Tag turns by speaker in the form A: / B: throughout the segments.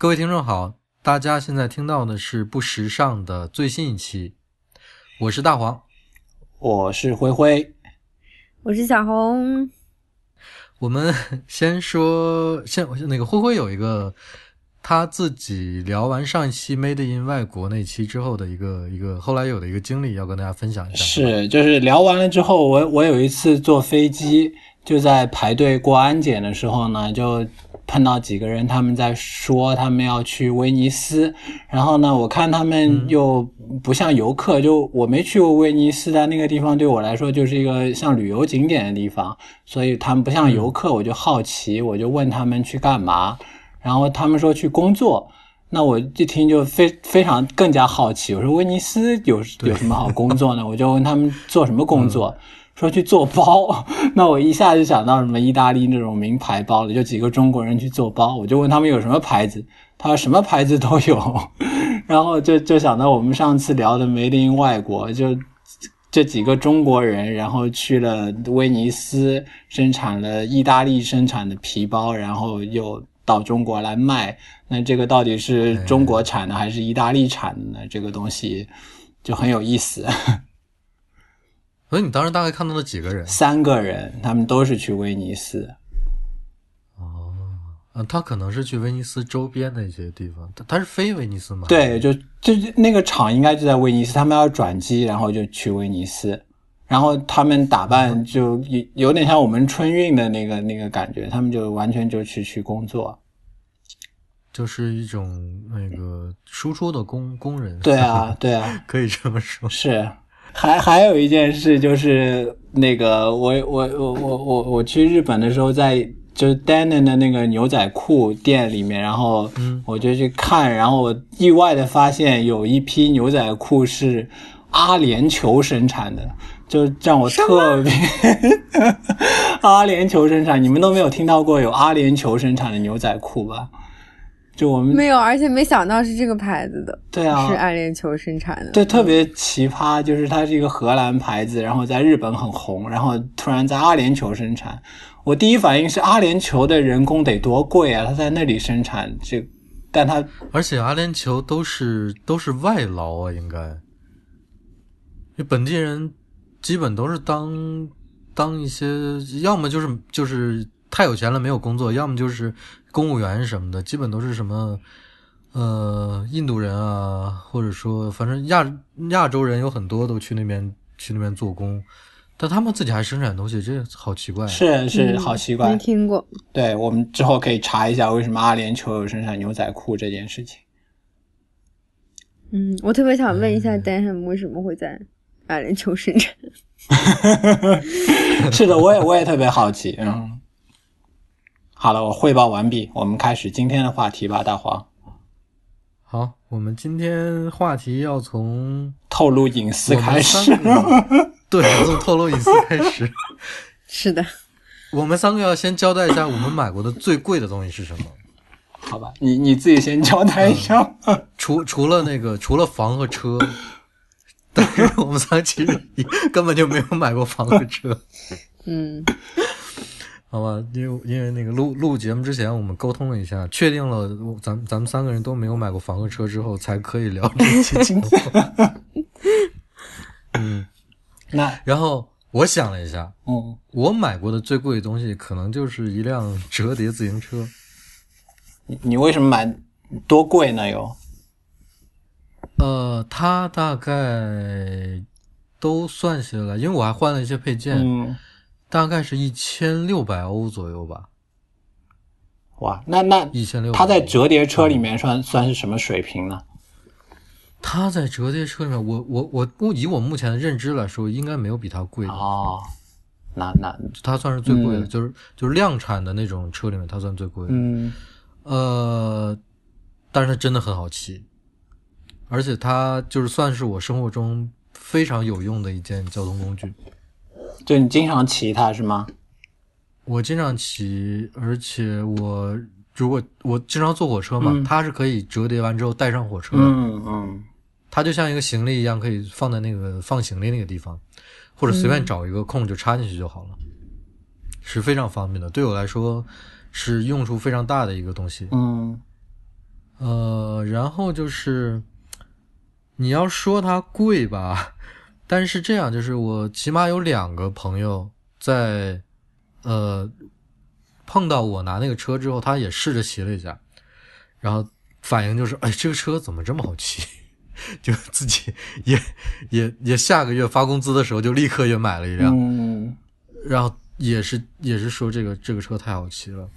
A: 各位听众好，大家现在听到的是不时尚的最新一期，我是大黄，
B: 我是灰灰，
C: 我是小红。
A: 我们先说，先那个灰灰有一个他自己聊完上一期《Made in 外国》那期之后的一个一个后来有的一个经历，要跟大家分享一下。
B: 是，就是聊完了之后，我我有一次坐飞机，就在排队过安检的时候呢，就。碰到几个人，他们在说他们要去威尼斯，然后呢，我看他们又不像游客，就我没去过威尼斯，但那个地方对我来说就是一个像旅游景点的地方，所以他们不像游客，我就好奇，我就问他们去干嘛，然后他们说去工作，那我一听就非非常更加好奇，我说威尼斯有有什么好工作呢？我就问他们做什么工作。说去做包，那我一下就想到什么意大利那种名牌包了，就几个中国人去做包，我就问他们有什么牌子，他说什么牌子都有，然后就就想到我们上次聊的梅林外国，就这几个中国人，然后去了威尼斯，生产了意大利生产的皮包，然后又到中国来卖，那这个到底是中国产的还是意大利产的呢？这个东西就很有意思。
A: 所以你当时大概看到了几个人？
B: 三个人，他们都是去威尼斯。
A: 哦，嗯，他可能是去威尼斯周边的一些地方。他他是飞威尼斯吗？
B: 对，就就那个厂应该就在威尼斯，他们要转机，然后就去威尼斯。然后他们打扮就有有点像我们春运的那个那个感觉，他们就完全就去去工作，
A: 就是一种那个输出的工工人。
B: 对啊，对啊，
A: 可以这么说。
B: 是。还还有一件事就是那个我我我我我我去日本的时候，在就是 Denon 的那个牛仔裤店里面，然后我就去看，然后我意外的发现有一批牛仔裤是阿联酋生产的，就让我特别 阿联酋生产，你们都没有听到过有阿联酋生产的牛仔裤吧？就我们
C: 没有，而且没想到是这个牌子的，
B: 对啊，
C: 是阿联酋生产的，
B: 对，特别奇葩，就是它是一个荷兰牌子，然后在日本很红，然后突然在阿联酋生产，我第一反应是阿联酋的人工得多贵啊，他在那里生产这，但他
A: 而且阿联酋都是都是外劳啊，应该，就本地人基本都是当当一些，要么就是就是太有钱了没有工作，要么就是。公务员什么的，基本都是什么，呃，印度人啊，或者说，反正亚亚洲人有很多都去那边去那边做工，但他们自己还生产东西，这好奇怪。
B: 是是，好奇怪。
C: 没听过。
B: 对我们之后可以查一下，为什么阿联酋有生产牛仔裤这件事情。
C: 嗯，我特别想问一下，Dan 为什么会在阿联酋生产？
B: 是的，我也我也特别好奇，嗯。好了，我汇报完毕，我们开始今天的话题吧，大黄。
A: 好，我们今天话题要从
B: 透露隐私开始。
A: 对，从透露隐私开始。
C: 是的，
A: 我们三个要先交代一下我们买过的最贵的东西是什么。
B: 好吧，你你自己先交代一下。
A: 除除了那个，除了房和车，但是我们仨其实根本就没有买过房和车。
C: 嗯。
A: 好吧，因为因为那个录录节目之前，我们沟通了一下，确定了咱咱们三个人都没有买过房和车之后，才可以聊这期 节目。嗯，
B: 那
A: 然后我想了一下，
B: 嗯，
A: 我买过的最贵的东西，可能就是一辆折叠自行车。
B: 你你为什么买多贵呢？有？
A: 呃，它大概都算下来，因为我还换了一些配件。
B: 嗯。
A: 大概是一千六百欧左右吧。
B: 哇，那那
A: 一千六，
B: 它在折叠车里面算算是什么水平呢？
A: 它在折叠车里面，我我我我以我目前的认知来说，应该没有比它贵的
B: 哦。那那
A: 它算是最贵的，就是就是量产的那种车里面，它算最贵的。
B: 嗯，
A: 呃，但是它真的很好骑，而且它就是算是我生活中非常有用的一件交通工具。
B: 就你经常骑它是吗？
A: 我经常骑，而且我如果我经常坐火车嘛，它是可以折叠完之后带上火车。
B: 嗯嗯，
A: 它就像一个行李一样，可以放在那个放行李那个地方，或者随便找一个空就插进去就好了，是非常方便的。对我来说是用处非常大的一个东西。
B: 嗯，呃
A: 然后就是你要说它贵吧，但是这样就是我起码有两个朋友在呃碰到我拿那个车之后，他也试着骑了一下，然后反应就是，哎，这个车怎么这么好骑？就自己也也也下个月发工资的时候就立刻也买了一辆，
B: 嗯，
A: 然后也是也是说这个这个车太好骑了。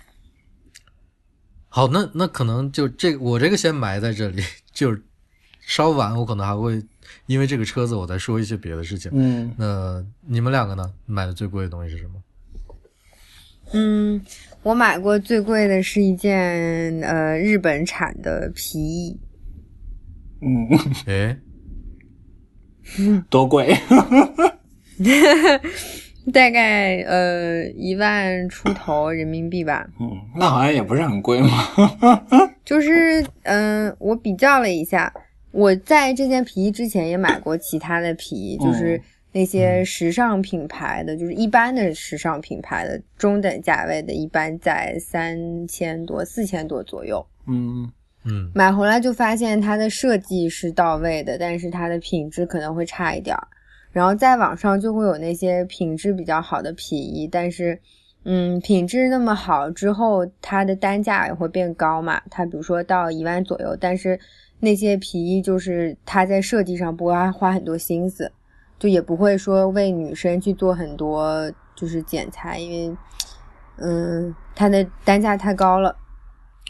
A: 好，那那可能就这我这个先埋在这里，就是稍晚我可能还会因为这个车子我在说一些别的事情。
B: 嗯，
A: 那你们两个呢？买的最贵的东西是什么？
C: 嗯，我买过最贵的是一件呃日本产的皮衣，
B: 嗯，
A: 哎，
B: 多贵？
C: 大概呃一万出头人民币吧。
B: 嗯，那好像也不是很贵嘛。
C: 就是嗯、呃我比较了一下，我在这件皮衣之前也买过其他的皮衣，就是那些时尚品牌的，就是一般的时尚品牌的中等价位的，一般在三千多、四千多左右。
B: 嗯
A: 嗯
C: 买回来就发现它的设计是到位的，但是它的品质可能会差一点儿。然后在网上就会有那些品质比较好的皮衣，但是，嗯，品质那么好之后，它的单价也会变高嘛。它比如说到一万左右，但是那些皮衣就是它在设计上不会花很多心思，就也不会说为女生去做很多就是剪裁，因为，嗯，它的单价太高了。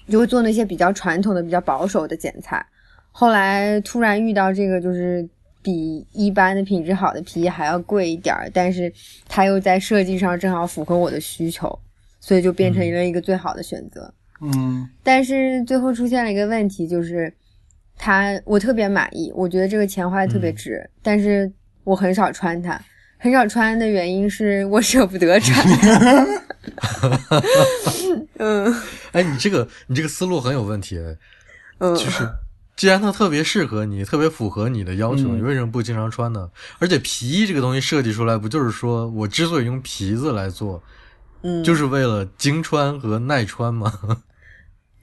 C: 就会做那些比较传统的、比较保守的剪裁。后来突然遇到这个，就是比一般的品质好的皮衣还要贵一点儿，但是它又在设计上正好符合我的需求，所以就变成了一个最好的选择。
B: 嗯
C: 但是最后出现了一个问题，就是它我特别满意，我觉得这个钱花的特别值，但是我很少穿它。很少穿的原因是我舍不得穿。嗯
A: 哎，你这个你这个思路很有问题，
C: 嗯，
A: 就是既然它特别适合你，特别符合你的要求，
B: 嗯
A: 你为什么不经常穿呢？而且皮衣这个东西设计出来，不就是说我之所以用皮子来做，
C: 嗯，
A: 就是为了经穿和耐穿吗？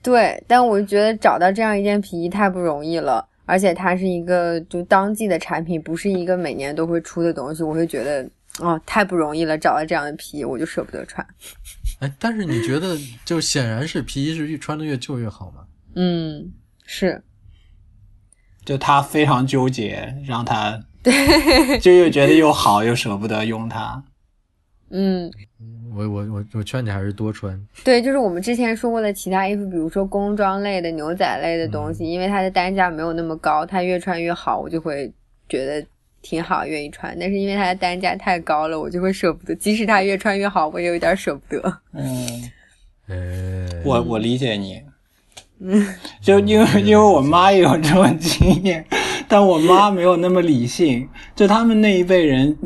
C: 对，但我觉得找到这样一件皮衣太不容易了，而且它是一个就当季的产品，不是一个每年都会出的东西，我会觉得哦太不容易了，找到这样的皮衣我就舍不得穿。
A: 哎，但是你觉得，就显然是皮衣是越穿的越旧越好吗？
C: 嗯，是
B: 就他非常纠结，让他对，就又觉得又好又舍不得用它。
C: 嗯。
A: 我我我我劝你还是多穿。
C: 对，就是我们之前说过的其他衣服，比如说工装类的、牛仔类的东西，因为它的单价没有那么高，它越穿越好，我就会觉得挺好，愿意穿。但是因为它的单价太高了，我就会舍不得。即使它越穿越好，我也有点舍不得。
B: 嗯，
A: 哎，
B: 我我理解你。嗯，就因为因为我妈也有这种经验，但我妈没有那么理性。就他们那一辈人，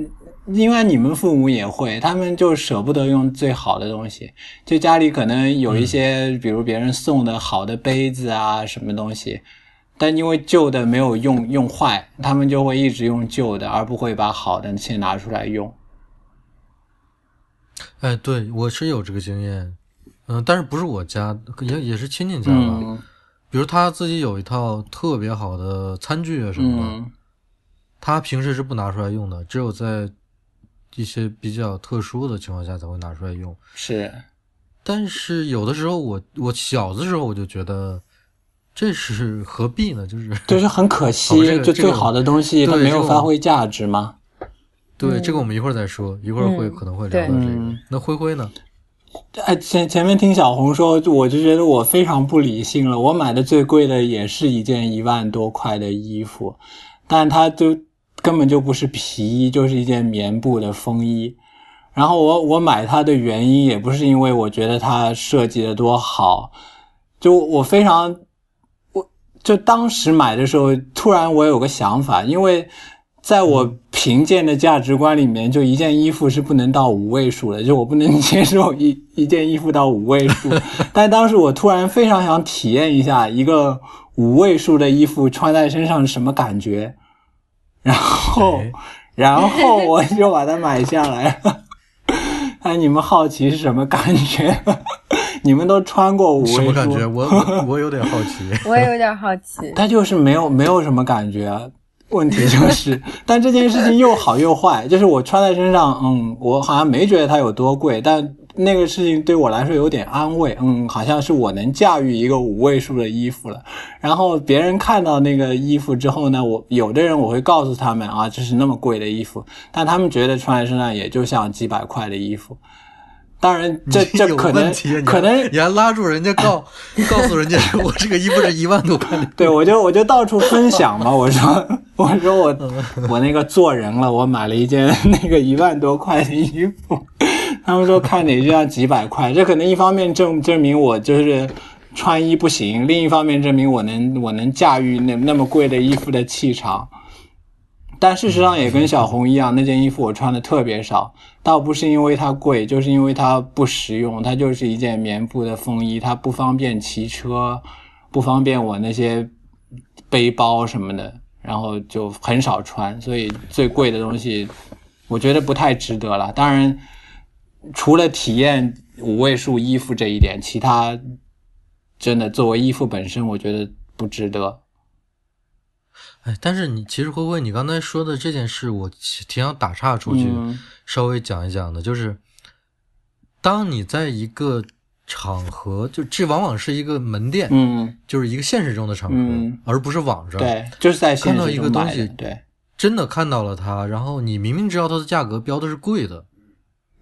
B: 因为你们父母也会，他们就舍不得用最好的东西。就家里可能有一些，比如别人送的好的杯子啊，什么东西，但因为旧的没有用用坏，他们就会一直用旧的，而不会把好的先拿出来用。
A: 哎，对我是有这个经验，嗯，但是不是我家，也也是亲戚家吧。
B: 嗯
A: 比如他自己有一套特别好的餐具啊什么的，
B: 嗯
A: 他平时是不拿出来用的，只有在一些比较特殊的情况下才会拿出来用。
B: 是，
A: 但是有的时候我我小的时候我就觉得这是何必呢？就是
B: 就是很可惜，
A: 哦这个
B: 就最好的东西它没有发挥价值吗。
A: 对、
C: 嗯
A: 这个我们一会儿再说，一会儿会、
C: 嗯
A: 可能会聊到这个。
B: 嗯
A: 那灰灰呢？
B: 哎，前前面听小红说，我就觉得我非常不理性了。我买的最贵的也是一件一万多块的衣服，但它就根本就不是皮衣，就是一件棉布的风衣。然后我我买它的原因也不是因为我觉得它设计的多好，就我非常，我就当时买的时候，突然我有个想法，因为在我贫贱的价值观里面，就一件衣服是不能到五位数的，就我不能接受一一件衣服到五位数。但当时我突然非常想体验一下一个五位数的衣服穿在身上是什么感觉，然后
A: 哎，
B: 然后我就把它买下来了。哎，你们好奇是什么感觉？你们都穿过五位数，
A: 什么感觉？我我我有点好奇。
C: 我也有点好奇。
B: 它就是没有没有什么感觉。问题就是，但这件事情又好又坏，就是我穿在身上，嗯，我好像没觉得它有多贵，但那个事情对我来说有点安慰，嗯，好像是我能驾驭一个五位数的衣服了。然后别人看到那个衣服之后呢，我有的人我会告诉他们啊，这是那么贵的衣服，但他们觉得穿在身上也就像几百块的衣服。当然这，这
A: 有
B: 可能可能
A: 你还拉住人家告 告诉人家我这个衣服是一万多块的，
B: 对，我就我就到处分享嘛，我说我说我我那个做人了，我买了一件那个一万多块的衣服，他们说看哪就要几百块，这可能一方面证证明我就是穿衣不行，另一方面证明我能我能驾驭那那么贵的衣服的气场。但事实上也跟小红一样，那件衣服我穿的特别少，倒不是因为它贵，就是因为它不实用，它就是一件棉布的风衣，它不方便骑车，不方便我那些背包什么的，然后就很少穿，所以最贵的东西，我觉得不太值得了。当然，除了体验五位数衣服这一点，其他真的作为衣服本身，我觉得不值得。
A: 哎，但是你其实灰灰，你刚才说的这件事，我挺想打岔出去，
B: 嗯
A: 稍微讲一讲的，就是当你在一个场合，就这往往是一个门店，
B: 嗯，
A: 就是一个现实中的场合，
B: 嗯
A: 而不是网上。，
B: 对，就是在现
A: 看到一个东西
B: 对，
A: 真的看到了它，然后你明明知道它的价格标的是贵的，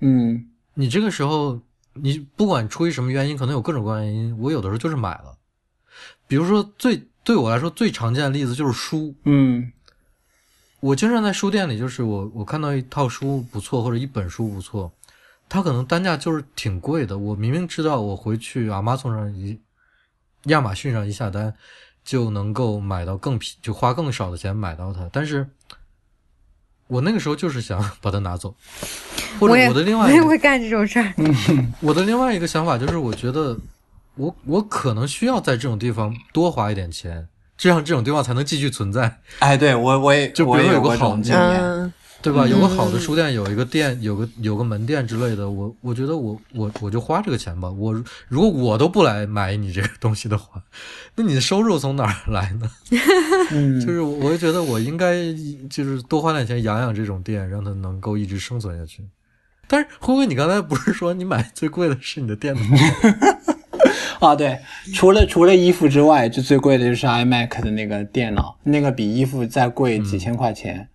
B: 嗯
A: 你这个时候，你不管出于什么原因，可能有各种各样的原因，我有的时候就是买了。比如说最对我来说最常见的例子就是书，
B: 嗯
A: 我经常在书店里，就是我我看到一套书不错，或者一本书不错，它可能单价就是挺贵的。我明明知道我回去 Amazon 上一亚马逊上一下单就能够买到更便，就花更少的钱买到它，但是我那个时候就是想 把它拿走，或者
C: 我
A: 我的另外一个
C: 我也会干这种事儿。
A: 我的另外一个想法就是，我觉得我我可能需要在这种地方多花一点钱，这样这种地方才能继续存在，
B: 哎，对我我也
A: 就比如有个
B: 我也有过这
A: 好的
B: 种经验，
C: 嗯，
A: 对吧？有个好的
C: 嗯
A: 书店，有一个店，有个有个门店之类的，我我觉得我我我就花这个钱吧。我如果我都不来买你这个东西的话，那你的收入从哪儿来呢？
B: 嗯，
A: 就是我我就觉得我应该就是多花点钱养养这种店，让它能够一直生存下去。但是辉辉，你刚才不是说你买最贵的是你的电脑吗？
B: 啊，对，除了除了衣服之外，就最贵的就是 iMac 的那个电脑，那个比衣服再贵几千块钱，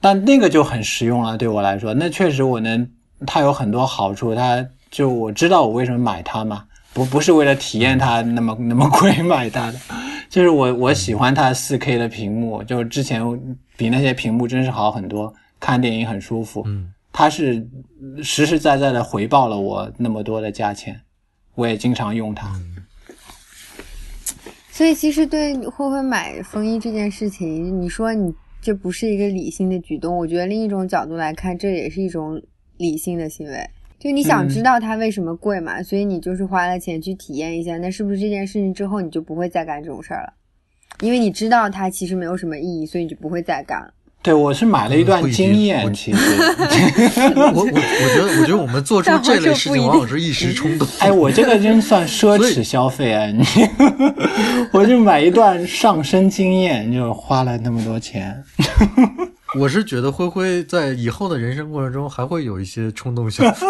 B: 但那个就很实用了，对我来说，那确实我能，它有很多好处，它就我知道我为什么买它嘛，不不是为了体验它那么 那么贵买它的，就是我我喜欢它四 K 的屏幕，就之前比那些屏幕真是好很多，看电影很舒服，
A: 嗯，
B: 它是实实在在的回报了我那么多的价钱，我也经常用它。
C: 所以其实对会不会买风衣这件事情，你说你这不是一个理性的举动，我觉得另一种角度来看，这也是一种理性的行为。就你想
B: 嗯
C: 知道它为什么贵嘛，所以你就是花了钱去体验一下，那是不是这件事情之后你就不会再干这种事儿了？因为你知道它其实没有什么意义，所以你就不会再干了。
B: 对，我是买了一段经验，
A: 我
B: 其实，
A: 我我我觉得，我觉得我们做出这类事情，往往是一时冲动。
B: 哎，我这个真算奢侈消费啊！你，我就买一段上升经验，就花了那么多钱。
A: 我是觉得灰灰在以后的人生过程中还会有一些冲动消费。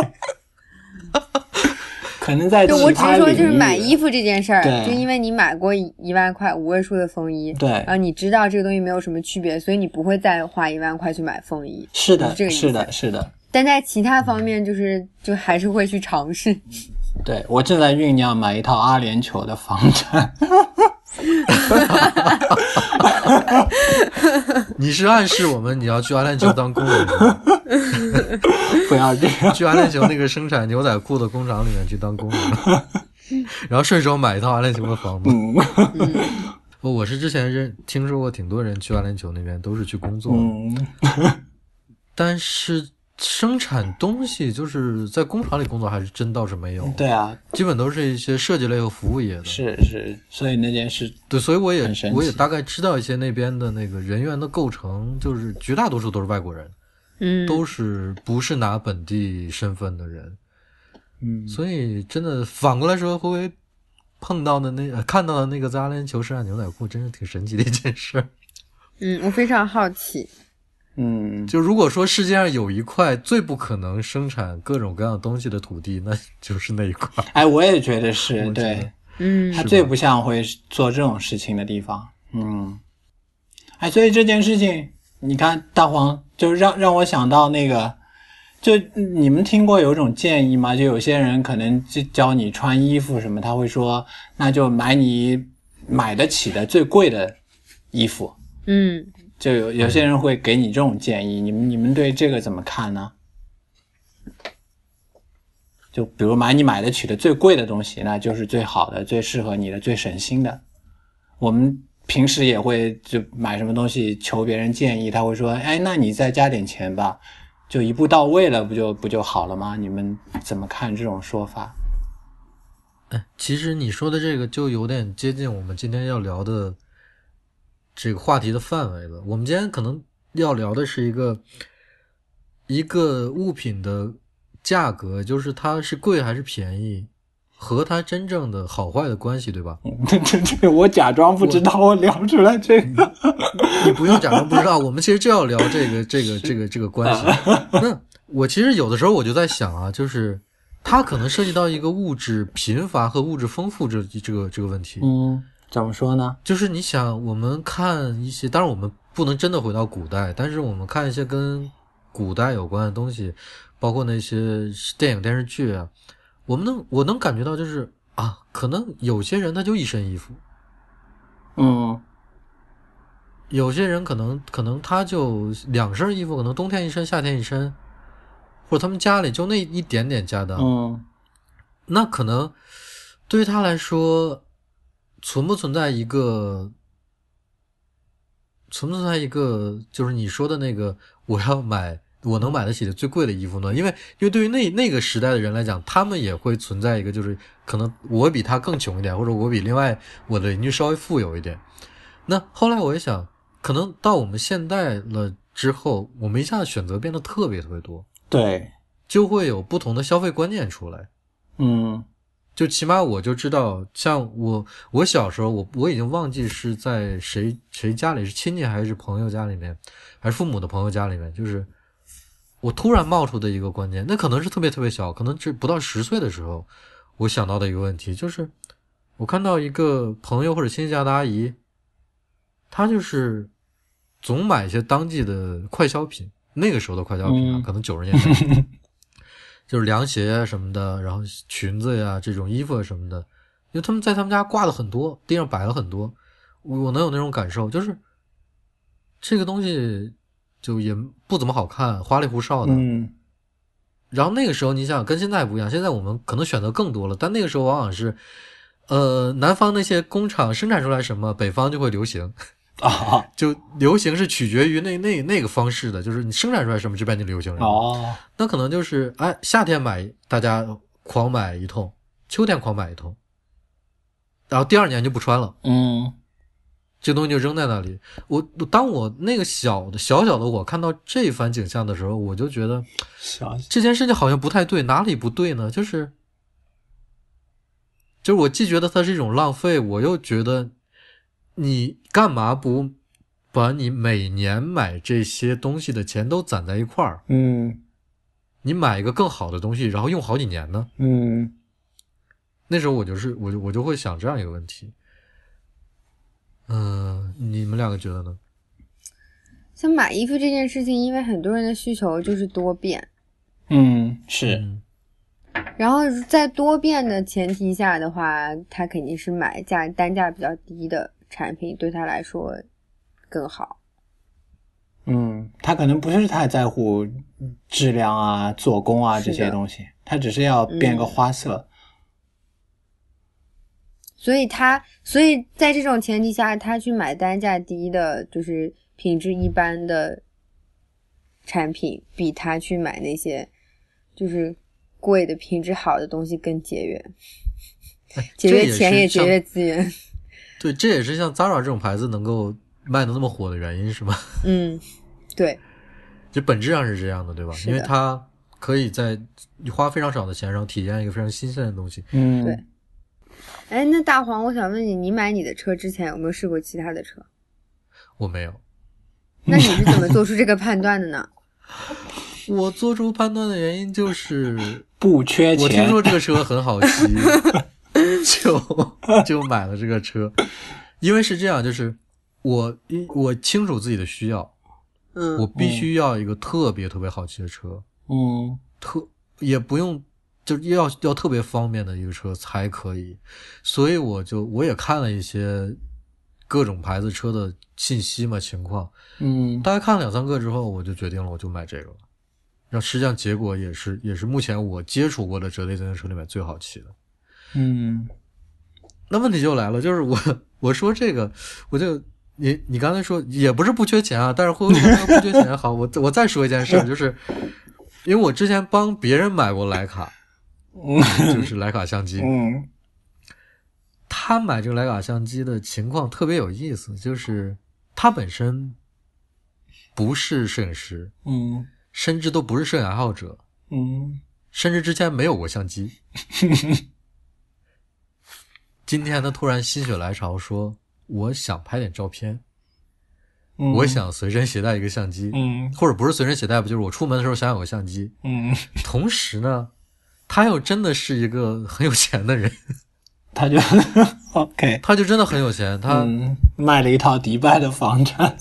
B: 可能在
C: 就我只是说，就是买衣服这件事儿，
B: 对
C: 就因为你买过一一万块五位数的风衣，
B: 对
C: 然后你知道这个东西没有什么区别，所以你不会再花一万块去买风衣。
B: 是的
C: 是这个，
B: 是的，是的。
C: 但在其他方面，就是就还是会去尝试。
B: 对我正在酝酿买一套阿联酋的房产。
A: 你是暗示我们你要去阿联酋当工人吗，
B: 不要这样。
A: 去阿联酋那个生产牛仔裤的工厂里面去当工人，然后顺手买一套阿联酋的房子。
B: 嗯。
A: 我我是之前认听说过挺多人去阿联酋那边都是去工作，
B: 嗯，
A: 但是生产东西就是在工厂里工作还是真倒是没有，
B: 对啊，
A: 基本都是一些设计类和服务业的。
B: 是是，所以那件事，
A: 对，所以我也我也大概知道一些那边的那个人员的构成，就是绝大多数都是外国人，
C: 嗯，
A: 都是不是拿本地身份的人。
B: 嗯，
A: 所以真的反过来说，会不会碰到的那、呃看到的那个在阿联酋生产牛仔裤，真是挺神奇的一件事。
C: 嗯，我非常好奇。
B: 嗯，
A: 就如果说世界上有一块最不可能生产各种各样东西的土地，那就是那一块。
B: 哎，我也觉得是对，
C: 嗯
B: 它最不像会做这种事情的地方。嗯，哎，所以这件事情，你看大黄就让让我想到那个，就你们听过有一种建议吗？就有些人可能就教你穿衣服什么，他会说，那就买你买得起的最贵的衣服。
C: 嗯，
B: 就有有些人会给你这种建议，你们你们对这个怎么看呢？就比如买你买得起的最贵的东西，那就是最好的、最适合你的、最省心的。我们平时也会就买什么东西求别人建议，他会说：“哎，那你再加点钱吧，就一步到位了，不就不就好了吗？”你们怎么看这种说法？
A: 哎，其实你说的这个就有点接近我们今天要聊的这个话题的范围了。我们今天可能要聊的是一个一个物品的价格，就是它是贵还是便宜，和它真正的好坏的关系，对吧？
B: 这这这，我假装不知道，我聊出来这个。
A: 你不用假装不知道，我们其实就要聊这个这个 这个这个关系。那我其实有的时候我就在想啊，就是它可能涉及到一个物质贫乏和物质丰富这这个这个问题。
B: 嗯，怎么说呢？
A: 就是你想，我们看一些，当然我们不能真的回到古代，但是我们看一些跟古代有关的东西，包括那些电影电视剧啊，我们能我能感觉到，就是啊，可能有些人他就一身衣服，
B: 嗯。
A: 有些人可能可能他就两身衣服，可能冬天一身，夏天一身，或者他们家里就那一点点家当，
B: 嗯。
A: 那可能对于他来说，存不存在一个存不存在一个就是你说的那个我要买我能买得起的最贵的衣服呢？因为因为对于那那个时代的人来讲，他们也会存在一个就是可能我比他更穷一点，或者我比另外我的邻居稍微富有一点。那后来我也想，可能到我们现代了之后，我们一下子选择变得特别特别多，
B: 对，
A: 就会有不同的消费观念出来。
B: 嗯
A: 就起码我就知道，像我我小时候，我我已经忘记是在谁谁家里是亲戚还是朋友家里面，还是父母的朋友家里面，就是我突然冒出的一个观念，那可能是特别特别小，可能是不到十岁的时候，我想到的一个问题，就是我看到一个朋友或者亲戚家的阿姨，她就是总买一些当季的快消品，那个时候的快消品啊，
B: 嗯
A: 可能九十年代。就是凉鞋啊什么的，然后裙子呀、这种衣服啊什么的，因为他们在他们家挂了很多，地上摆了很多，我我能有那种感受，就是这个东西就也不怎么好看，花里胡哨的。
B: 嗯
A: 然后那个时候你想跟现在不一样，现在我们可能选择更多了，但那个时候往往是，呃，南方那些工厂生产出来什么，北方就会流行，
B: 啊
A: 就流行是取决于那那那个方式的，就是你生产出来什么这边就流行什么。
B: 哦
A: 那可能就是哎，夏天买大家狂买一通，秋天狂买一通，然后第二年就不穿了，
B: 嗯
A: 这东西就扔在那里。我当我那个小的小小的我看到这番景象的时候，我就觉得
B: 小
A: 这件事情好像不太对，哪里不对呢？就是就是我既觉得它是一种浪费，我又觉得你干嘛不把你每年买这些东西的钱都攒在一块儿？
B: 嗯
A: 你买一个更好的东西，然后用好几年呢？
B: 嗯
A: 那时候我就是我就我就会想这样一个问题。嗯、你们两个觉得呢？
C: 像买衣服这件事情，因为很多人的需求就是多变，
B: 嗯是
A: 嗯
C: 然后在多变的前提下的话，他肯定是买价单价比较低的产品，对他来说更好。
B: 嗯，他可能不是太在乎质量啊、做工啊这些东西，他只是要变个花色。
C: 所以他，所以在这种前提下，他去买单价低的，就是品质一般的产品，比他去买那些就是贵的、品质好的东西更节约，节约钱也节约资源。
A: 对，这也是像 Zara 这种牌子能够卖的那么火的原因，是吗？
C: 嗯，对，
A: 就本质上是这样的，对吧？因为它可以在你花非常少的钱，然后体验一个非常新鲜的东西。
B: 嗯，
C: 对哎，那大黄，我想问你，你买你的车之前有没有试过其他的车？
A: 我没有，
C: 那你是怎么做出这个判断的呢？
A: 我做出判断的原因就是
B: 不缺钱。
A: 我听说这个车很好骑，就就买了这个车。因为是这样，就是我因我清楚自己的需要，
C: 嗯
A: 我必须要一个特别特别好骑的车，
B: 嗯
A: 特也不用就要要特别方便的一个车才可以。所以我就我也看了一些各种牌子车的信息嘛情况，
B: 嗯
A: 大概看了两三个之后，我就决定了，我就买这个了。然后实际上结果也是也是目前我接触过的折叠自行车里面最好骑的。
B: 嗯
A: 那问题就来了，就是我我说这个，我就你你刚才说也不是不缺钱啊，但是会不会说不缺钱？好，我我再说一件事，就是因为我之前帮别人买过徕卡，
B: 嗯
A: 就是徕卡相机，
B: 嗯
A: 他买这个徕卡相机的情况特别有意思，就是他本身不是摄影师，
B: 嗯
A: 甚至都不是摄影爱好者，
B: 嗯
A: 甚至之前没有过相机。今天他突然心血来潮说：“我想拍点照片，
B: 嗯，
A: 我想随身携带一个相机，
B: 嗯。
A: 或者不是随身携带吧，就是我出门的时候想有个相机。
B: 嗯，
A: 同时呢，他又真的是一个很有钱的人，
B: 他就 OK，
A: 他就真的很有钱，他、
B: 嗯卖了一套迪拜的房产。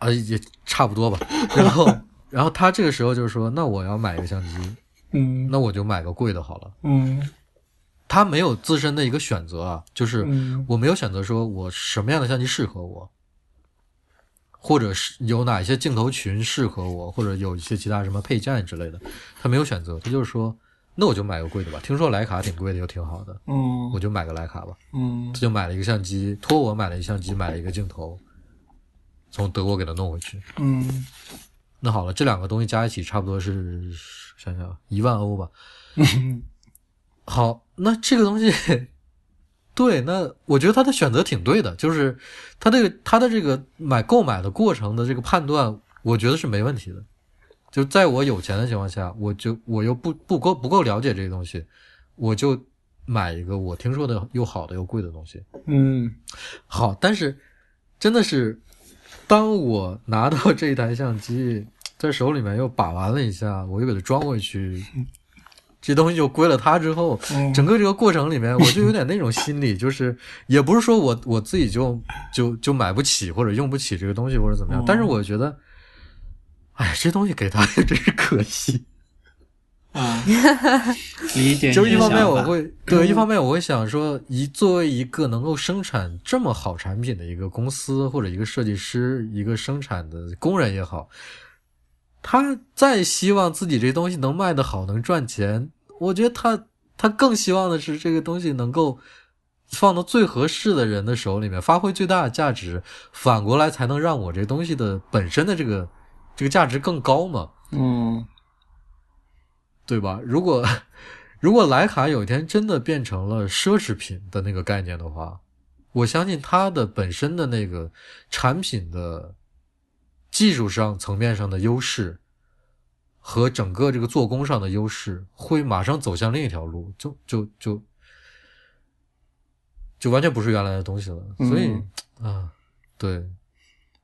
A: 啊也差不多吧。然后，然后他这个时候就说：‘那我要买一个相机，
B: 嗯。
A: 那我就买个贵的好了。’
B: 嗯
A: 他没有自身的一个选择啊，就是
B: 嗯
A: 我没有选择说我什么样的相机适合我，或者是有哪些镜头群适合我，或者有一些其他什么配件之类的，他没有选择，他就是说，那我就买个贵的吧。听说徕卡挺贵的，又挺好的，
B: 嗯
A: 我就买个徕卡吧。
B: 嗯
A: 他就买了一个相机，托我买了一个相机，买了一个镜头，从德国给他弄回去。
B: 嗯
A: 那好了，这两个东西加一起差不多是想想一万欧吧。
B: 嗯
A: 好，那这个东西，对，那我觉得他的选择挺对的，就是他这个他的这个买购买的过程的这个判断，我觉得是没问题的。就在我有钱的情况下，我就我又不不够不够了解这个东西，我就买一个我听说的又好的又贵的东西。
B: 嗯
A: 好，但是真的是，当我拿到这一台相机在手里面又把玩了一下，我又给它装回去，这东西就归了他之后，
B: 嗯
A: 整个这个过程里面，我就有点那种心理，就是也不是说我我自己就就就买不起或者用不起这个东西或者怎么样，但是我觉得，哎，这东西给他也真是可惜。
B: 啊，理解
A: 就是一方面我会对，一方面我会想说，一作为一个能够生产这么好产品的一个公司或者一个设计师，一个生产的工人也好，他再希望自己这东西能卖得好，能赚钱，我觉得他他更希望的是这个东西能够放到最合适的人的手里面，发挥最大的价值，反过来才能让我这东西的本身的这个这个价值更高嘛。
B: 嗯
A: 对吧？如果 如果徕卡有一天真的变成了奢侈品的那个概念的话，我相信它的本身的那个产品的技术上层面上的优势和整个这个做工上的优势，会马上走向另一条路，就就就就完全不是原来的东西了。所以啊，对，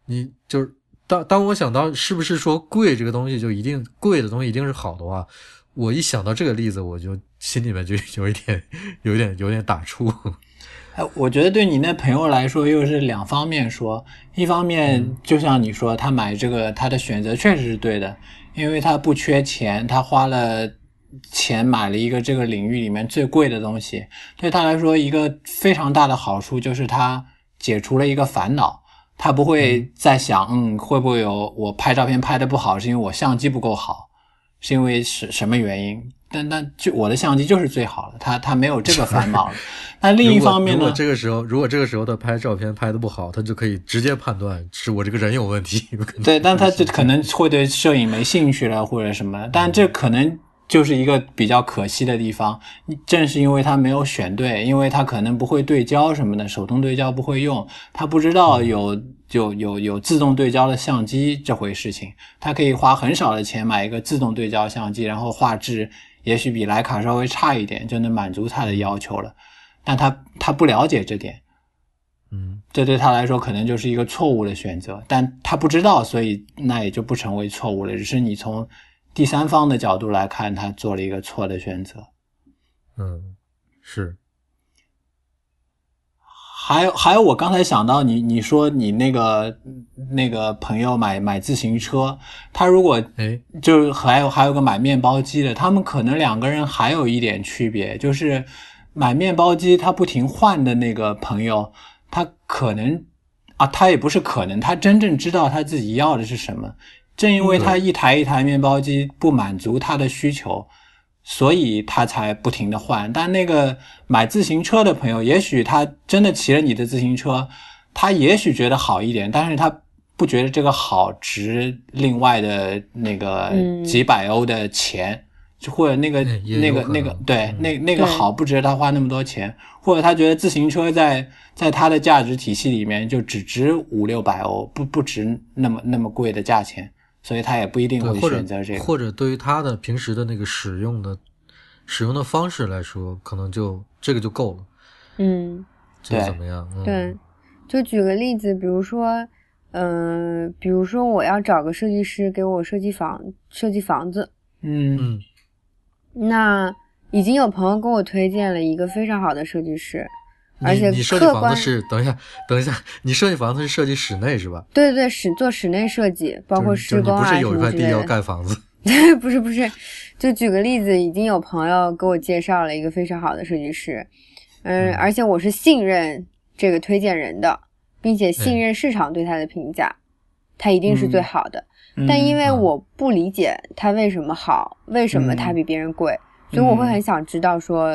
A: 你就是当当我想到是不是说贵这个东西就一定贵的东西一定是好的话，我一想到这个例子，我就心里面就有一点有一点有点打怵。
B: 哎，我觉得对你那朋友来说，又是两方面说。一方面，就像你说，他买这个，他的选择确实是对的，因为他不缺钱，他花了钱买了一个这个领域里面最贵的东西。对他来说，一个非常大的好处就是他解除了一个烦恼，他不会再想，嗯，会不会有我拍照片拍的不好，是因为我相机不够好，是因为什什么原因？但但就我的相机就是最好的，它它没有这个烦恼了。那另一方面呢
A: 如果？这个时候，如果这个时候他拍照片拍的不好，他就可以直接判断是我这个人有问题。
B: 对，但他就可能会对摄影没兴趣了或者什么，但这可能就是一个比较可惜的地方。正是因为他没有选对，因为他可能不会对焦什么的，手动对焦不会用，他不知道有有有有自动对焦的相机这回事情。他可以花很少的钱买一个自动对焦相机，然后画质也许比徕卡稍微差一点，就能满足他的要求了。但他他不了解这点。
A: 嗯，
B: 这对他来说可能就是一个错误的选择，但他不知道，所以那也就不成为错误了。只是你从第三方的角度来看，他做了一个错的选择。
A: 嗯，是。
B: 还有还有，我刚才想到你，你说你那个那个朋友买买自行车，他如果
A: 哎，
B: 就还有还有个买面包机的，他们可能两个人还有一点区别，就是买面包机他不停换的那个朋友。他可能啊，他也不是可能，他真正知道他自己要的是什么。正因为他一台一台面包机不满足他的需求，所以他才不停的换。但那个买自行车的朋友，也许他真的骑了你的自行车，他也许觉得好一点，但是他不觉得这个好值另外的那个几百欧的钱。就或者那个那个那个对那那个好不值得他花那么多钱，或者他觉得自行车在在他的价值体系里面就只值五六百欧，不不值那么那么贵的价钱，所以他也不一定会选择这个。
A: 或者对于他的平时的那个使用的使用的方式来说，可能就这个就够了。
C: 嗯，
A: 就怎么样？
C: 对，就举个例子，比如说，嗯，比如说我要找个设计师给我设计房设计房子，
B: 嗯
A: 嗯。
C: 那已经有朋友给我推荐了一个非常好的设计师，而且
A: 你设计房子是等一下，等一下，你设计房子是设计室内是吧？
C: 对对室做室内设计，包括施工啊
A: 不是有一块地要盖房子？
C: 对，不是不是，就举个例子，已经有朋友给我介绍了一个非常好的设计师，嗯，而且我是信任这个推荐人的，并且信任市场对他的评价，他一定是最好的。但因为我不理解他为什么好，为什么他比别人贵，所以我会很想知道说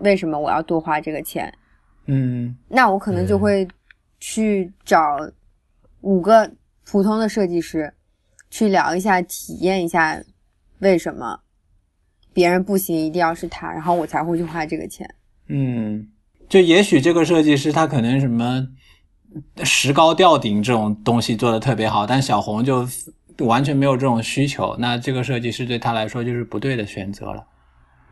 C: 为什么我要多花这个钱。
B: 嗯，
C: 那我可能就会去找五个普通的设计师去聊一下，体验一下为什么别人不行，一定要是他，然后我才会去花这个钱。
B: 嗯，就也许这个设计师他可能什么石膏吊顶这种东西做的特别好，但小红就。完全没有这种需求，那这个设计师对他来说就是不对的选择了。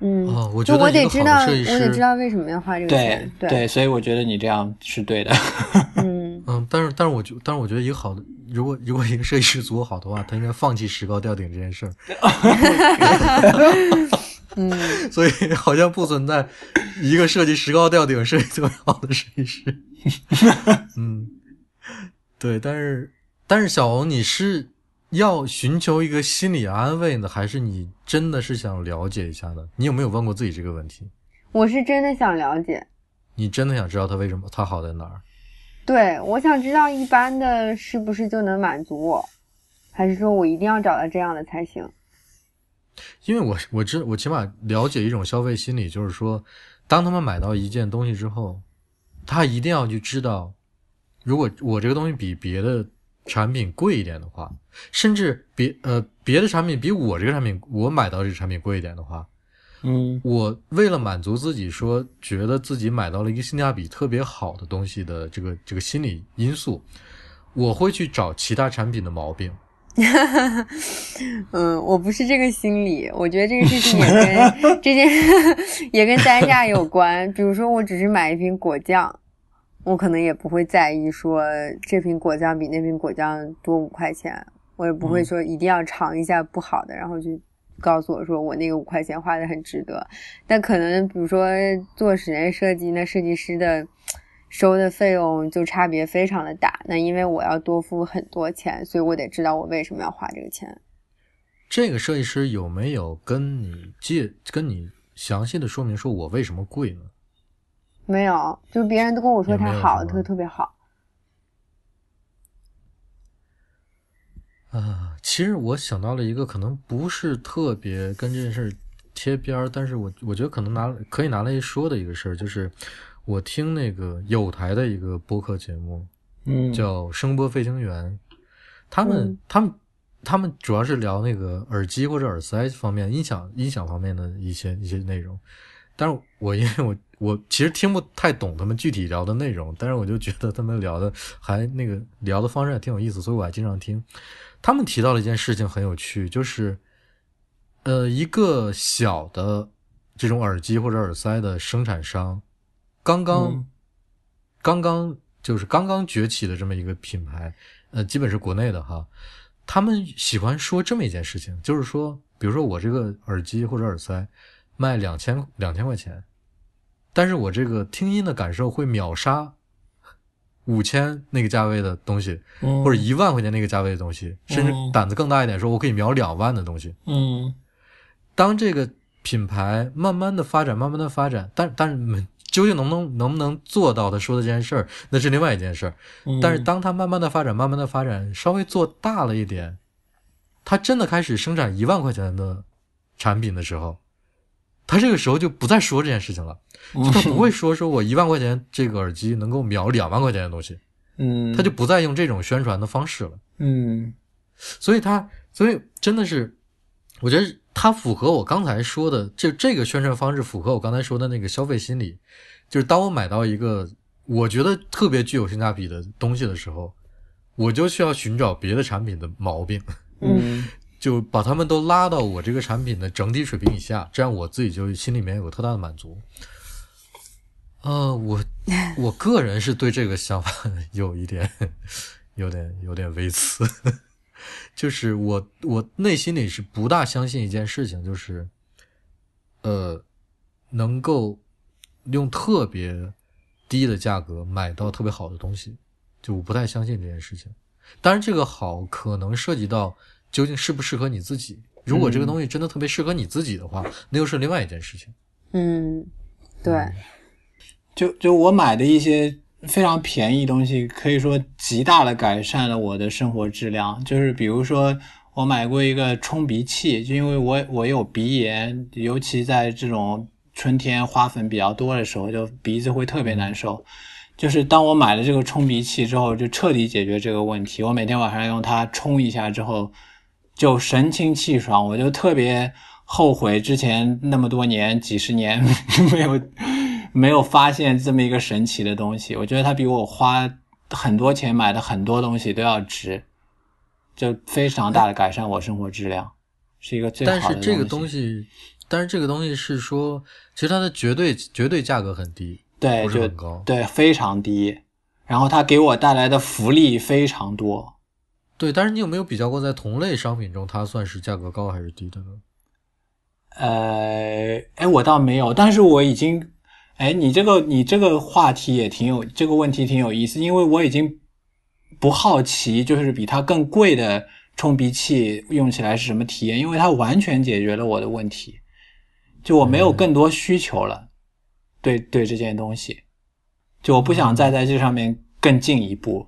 C: 嗯，
A: 哦，我觉得
C: 我得知道，
A: 我
C: 得知道为什么要花这个钱。
B: 对对，所以我觉得你这样是对的。
C: 嗯
A: 嗯，但是但是我觉但是我觉得一个好的，如果如果一个设计师足够好的话，他应该放弃石膏吊顶这件事儿。
C: 嗯，
A: 所以好像不存在一个设计石膏吊顶设计特别好的设计师。嗯，对，但是但是小红你是。要寻求一个心理安慰呢，还是你真的是想了解一下呢？你有没有问过自己这个问题？
C: 我是真的想了解。
A: 你真的想知道他为什么他好在哪儿？
C: 对，我想知道一般的是不是就能满足我，还是说我一定要找到这样的才行？
A: 因为我我知我起码了解一种消费心理，就是说，当他们买到一件东西之后，他一定要去知道，如果我这个东西比别的。产品贵一点的话，甚至别呃别的产品比我这个产品我买到这个产品贵一点的话，
B: 嗯，
A: 我为了满足自己说觉得自己买到了一个性价比特别好的东西的这个这个心理因素，我会去找其他产品的毛病。
C: 嗯，我不是这个心理，我觉得这个事情也跟 这件 也跟单价有关。比如说，我只是买一瓶果酱。我可能也不会在意说这瓶果酱比那瓶果酱多五块钱，我也不会说一定要尝一下不好的，然后就告诉我说我那个五块钱花的很值得。但可能比如说做室内设计，那设计师的收的费用就差别非常的大。那因为我要多付很多钱，所以我得知道我为什么要花这个钱。
A: 这个设计师有没有跟你借跟你详细的说明说我为什么贵呢？
C: 没有，就别人都跟我说他好，特特别好。
A: 啊，其实我想到了一个可能不是特别跟这件事贴边儿，但是我我觉得可能拿可以拿来说的一个事儿，就是我听那个有台的一个播客节目，
B: 嗯，
A: 叫声波飞行员，他们他们他们主要是聊那个耳机或者耳塞方面、音响音响方面的一些一些内容。但是我因为我我其实听不太懂他们具体聊的内容，但是我就觉得他们聊的还那个聊的方式还挺有意思，所以我还经常听。他们提到了一件事情很有趣，就是呃一个小的这种耳机或者耳塞的生产商，刚刚、
B: 嗯
A: 刚刚就是刚刚崛起的这么一个品牌，呃，基本是国内的哈。他们喜欢说这么一件事情，就是说，比如说我这个耳机或者耳塞卖两千两千块钱，但是我这个听音的感受会秒杀五千那个价位的东西，
B: 嗯
A: 或者一万块钱那个价位的东西，甚至
B: 嗯
A: 胆子更大一点，说我可以秒两万的东西。
B: 嗯
A: 当这个品牌慢慢的发展，慢慢的发展，但但是嗯究竟能不能能不能做到他说的这件事儿，那是另外一件事儿。
B: 嗯，
A: 但是当他慢慢的发展，慢慢的发展，稍微做大了一点，他真的开始生产一万块钱的产品的时候，他这个时候就不再说这件事情了，就他不会说说我一万块钱这个耳机能够秒两万块钱的东西，
B: 嗯，
A: 他就不再用这种宣传的方式了。
B: 嗯。
A: 所以他，所以真的是，我觉得他符合我刚才说的，就这个宣传方式符合我刚才说的那个消费心理，就是当我买到一个我觉得特别具有性价比的东西的时候，我就需要寻找别的产品的毛病，
B: 嗯
A: 就把他们都拉到我这个产品的整体水平以下，这样我自己就心里面有个特大的满足。呃，我 我个人是对这个想法有一点、有点、有点微词，就是我我内心里是不大相信一件事情，就是呃，能够用特别低的价格买到特别好的东西，就我不太相信这件事情。当然，这个好可能涉及到究竟适不适合你自己。如果这个东西真的特别适合你自己的话，那又是另外一件事情。
C: 嗯，对，
B: 就就我买的一些非常便宜的东西，可以说极大的改善了我的生活质量。就是比如说，我买过一个冲鼻器，就因为我我有鼻炎，尤其在这种春天花粉比较多的时候，就鼻子会特别难受。就是当我买了这个冲鼻器之后，就彻底解决这个问题。我每天晚上用它冲一下之后，就神清气爽。我就特别后悔之前那么多年、几十年 没有没有发现这么一个神奇的东西。我觉得它比我花很多钱买的很多东西都要值，就非常大的改善我生活质量，是一个最好的
A: 但是这个
B: 东
A: 东西，但是这个东西是说，其实它的绝对绝对价格很低，
B: 对，就
A: 很高。
B: 对非常低，然后它给我带来的福利非常多。
A: 对，但是你有没有比较过，在同类商品中，它算是价格高还是低的呢？
B: 呃，哎，我倒没有，但是我已经，哎，你这个你这个话题也挺有，这个问题挺有意思，因为我已经不好奇，就是比它更贵的冲鼻器用起来是什么体验，因为它完全解决了我的问题，就我没有更多需求了，对对这件东西，就我不想再在这上面更进一步。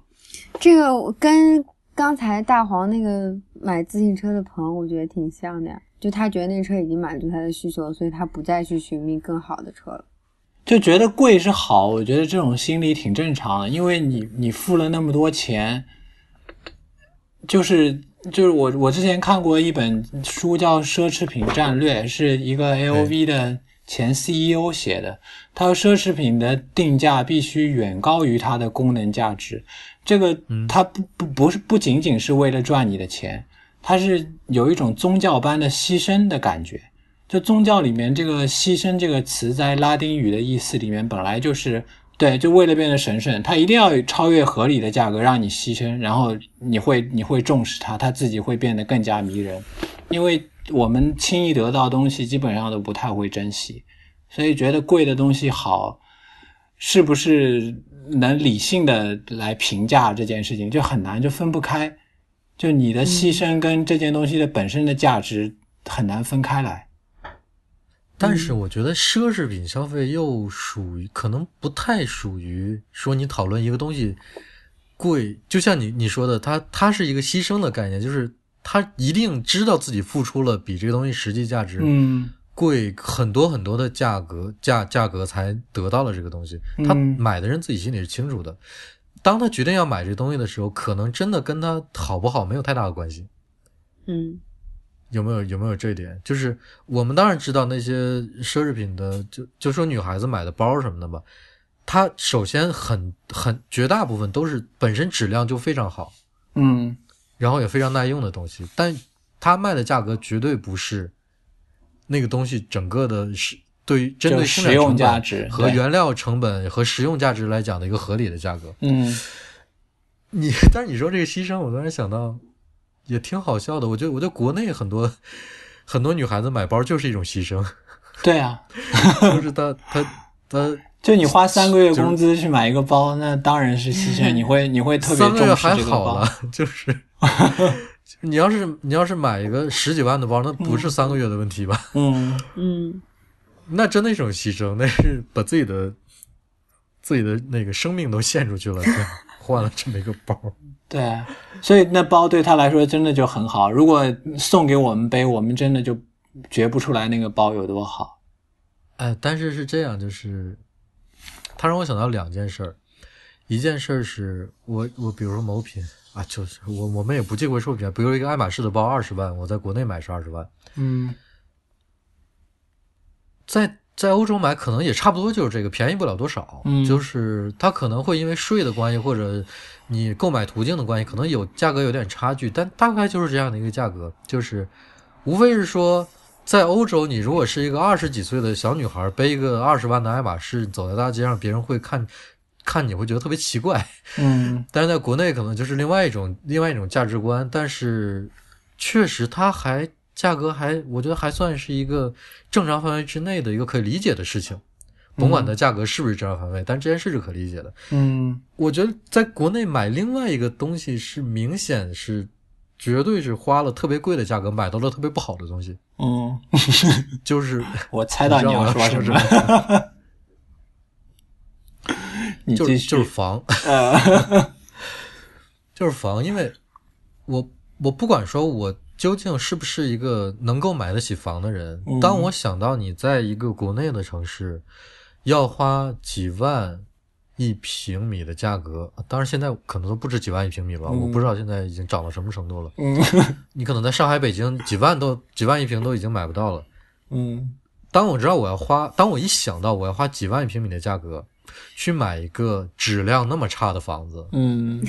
C: 这个我跟刚才大黄那个买自行车的朋友，我觉得挺像的呀。就他觉得那车已经满足他的需求，所以他不再去寻觅更好的车了。
B: 就觉得贵是好，我觉得这种心理挺正常的，因为你你付了那么多钱，就是就是我我之前看过一本书叫《奢侈品战略》，是一个 LV 的前 CEO 写的。他说奢侈品的定价必须远高于它的功能价值，这个它不不不是不仅仅是为了赚你的钱，它是有一种宗教般的牺牲的感觉。就宗教里面这个“牺牲”这个词，在拉丁语的意思里面本来就是对，就为了变得神圣，它一定要超越合理的价格让你牺牲，然后你会你会重视它，它自己会变得更加迷人。因为我们轻易得到东西，基本上都不太会珍惜，所以觉得贵的东西好，是不是能理性的来评价这件事情，就很难，就分不开。就你的牺牲跟这件东西的本身的价值很难分开来。
A: 但是我觉得奢侈品消费又属于可能不太属于说你讨论一个东西贵，就像你你说的，它它是一个牺牲的概念，就是他一定知道自己付出了比这个东西实际价值
B: 嗯
A: 贵很多很多的价格价价格才得到了这个东西，他
B: 嗯
A: 买的人自己心里是清楚的。当他决定要买这东西的时候，可能真的跟他好不好没有太大的关系。
C: 嗯
A: 有没有有没有这一点？就是我们当然知道那些奢侈品的，就就说女孩子买的包什么的吧，它首先很很绝大部分都是本身质量就非常好，
B: 嗯
A: 然后也非常耐用的东西，但它卖的价格绝对不是那个东西整个的是对于针对
B: 使用价值
A: 和原料成本和实用价值来讲的一个合理的价格。
B: 嗯
A: 你但是你说这个牺牲，我突然想到，也挺好笑的。我觉得我觉得国内很多很多女孩子买包就是一种牺牲，
B: 对啊，
A: 就是她她她
B: 就你花三个月工资去买一个包，那当然是牺牲，你会你会特别这个包
A: 好了。就是你要是你要是买一个十几万的包，那不是三个月的问题吧？
B: 嗯
C: 嗯
A: 那真的是一种牺牲，那是把自己的自己的那个生命都献出去了，就换了这么一个包。
B: 对，所以那包对他来说真的就很好。如果送给我们背，我们真的就觉不出来那个包有多好。
A: 哎，但是是这样，就是他让我想到两件事儿，一件事儿是我我比如说某品啊，就是我我们也不忌讳说品，比如一个爱马仕的包二十万，我在国内买是二十万，
B: 嗯
A: 在在欧洲买可能也差不多就是这个，便宜不了多少。
B: 嗯
A: 就是它可能会因为税的关系，或者你购买途径的关系，可能有价格有点差距，但大概就是这样的一个价格，就是无非是说。在欧洲，你如果是一个二十几岁的小女孩，背一个二十万的爱马仕走在大街上，别人会看看你会觉得特别奇怪。
B: 嗯
A: 但是在国内可能就是另外一种另外一种价值观，但是确实它还价格还我觉得还算是一个正常范围之内的一个可以理解的事情，甭管它价格是不是正常范围，但这件事是可理解的。
B: 嗯
A: 我觉得在国内买另外一个东西是明显是绝对是花了特别贵的价格买到了特别不好的东西，
B: 嗯，
A: 就是
B: 我猜到你要说什么。你
A: 就是。就是房，
B: 呃，
A: 就是房，因为我我不管说我究竟是不是一个能够买得起房的人，
B: 嗯。
A: 当我想到你在一个国内的城市要花几万一平米的价格，当然现在可能都不止几万一平米吧，
B: 嗯
A: 我不知道现在已经涨到什么程度了。
B: 嗯
A: 你可能在上海、北京几万都几万一平都已经买不到了。
B: 嗯
A: 当我知道我要花，当我一想到我要花几万一平米的价格去买一个质量那么差的房子，
B: 嗯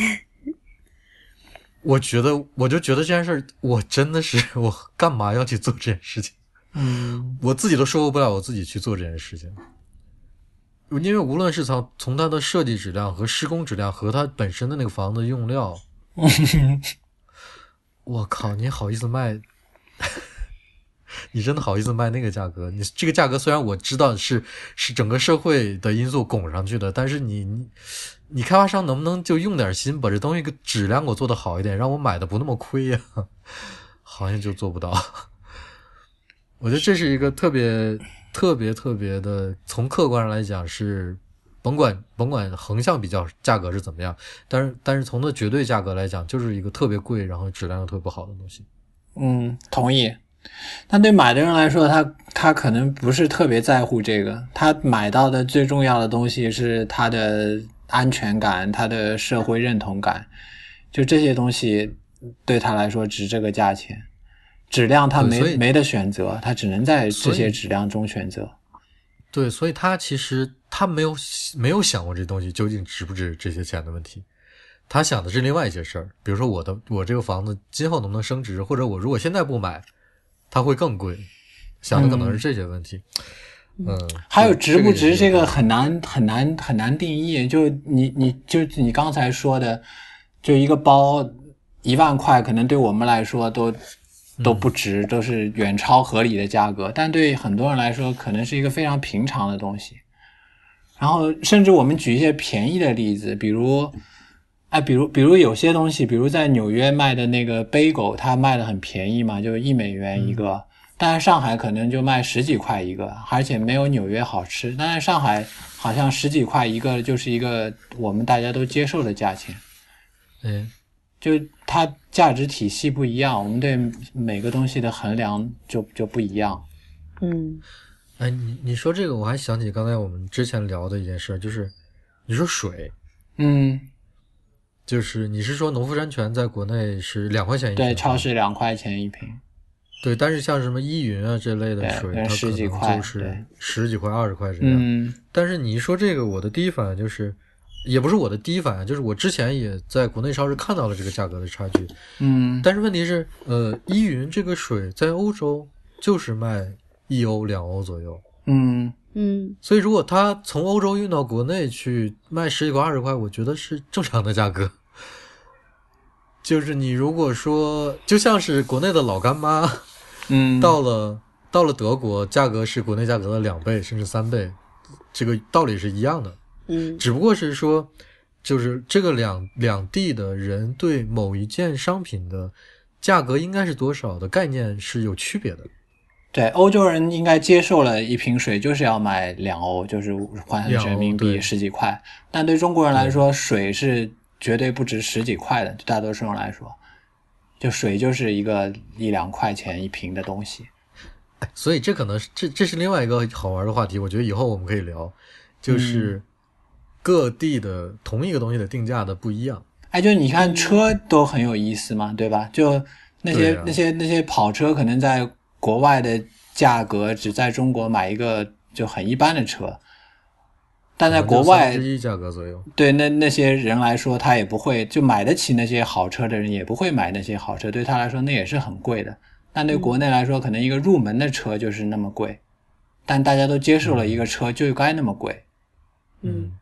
A: 我觉得我就觉得这件事儿，我真的是 我干嘛要去做这件事情？
B: 嗯
A: 我自己都说服不了我自己去做这件事情，因为无论是从从它的设计质量和施工质量和它本身的那个房子用料，我靠，你好意思卖？你真的好意思卖那个价格？你这个价格虽然我知道是是整个社会的因素拱上去的，但是你你你开发商能不能就用点心，把这东西个质量给我做的好一点，让我买的不那么亏呀？好像就做不到。我觉得这是一个特别特别特别的，从客观上来讲是，甭管甭管横向比较价格是怎么样，但是但是从它绝对价格来讲，就是一个特别贵，然后质量又特别不好的东西。
B: 嗯，同意。但对买的人来说，他他可能不是特别在乎这个，他买到的最重要的东西是他的安全感，他的社会认同感，就这些东西对他来说值这个价钱。质量他没没得选择，他只能在这些质量中选择。
A: 对，所以他其实他没有没有想过这东西究竟值不值这些钱的问题，他想的是另外一些事儿，比如说我的我这个房子今后能不能升值，或者我如果现在不买，它会更贵，想的可能是这些问题。嗯，
B: 还有值不值，这个很难很难很难定义。就你你就你刚才说的，就一个包一万块，可能对我们来说都都不值，都是远超合理的价格。但对很多人来说，可能是一个非常平常的东西。然后，甚至我们举一些便宜的例子，比如，哎，比如比如有些东西，比如在纽约卖的那个杯狗，它卖的很便宜嘛，就一美元一个。但是上海可能就卖十几块一个，而且没有纽约好吃。但是上海好像十几块一个就是一个我们大家都接受的价钱，
A: 哎，
B: 就它价值体系不一样，我们对每个东西的衡量就就不一样。
C: 嗯
A: 哎，你你说这个，我还想起刚才我们之前聊的一件事，就是你说水，
B: 嗯
A: 就是你是说农夫山泉在国内是两块钱一瓶？
B: 对，超市两块钱一瓶。
A: 对，但是像什么依云啊这类的水，它可能就是十几块、二十块这样。
B: 嗯。
A: 但是你一说这个，我的第一反应就是，也不是我的第一反应，就是我之前也在国内超市看到了这个价格的差距。
B: 嗯。
A: 但是问题是，呃，依云这个水在欧洲就是卖一欧、两欧左右。
B: 嗯。
C: 嗯，
A: 所以如果它从欧洲运到国内去卖十几块、二十块，我觉得是正常的价格。就是你如果说，就像是国内的老干妈，
B: 嗯，
A: 到了到了德国，价格是国内价格的两倍甚至三倍，这个道理是一样的。
C: 嗯，
A: 只不过是说，就是这个两两地的人对某一件商品的价格应该是多少的概念是有区别的。
B: 对，欧洲人应该接受了一瓶水就是要买两欧，就是换成人民币十几块。但对中国人来说，水是绝对不值十几块的。对大多数人来说，就水就是一个一两块钱一瓶的东西。
A: 所以这可能是这这是另外一个好玩的话题。我觉得以后我们可以聊，就是各地的同一个东西的定价的不一样。
B: 哎，就你看车都很有意思嘛，对吧？就那些那些那些跑车可能在。国外的价格只在中国买一个就很一般的车，但在国外
A: 价格左右。
B: 对那那些人来说，他也不会就买得起那些好车的人也不会买那些好车，对他来说那也是很贵的。但对国内来说，可能一个入门的车就是那么贵，但大家都接受了一个车就该那么贵。
A: 嗯。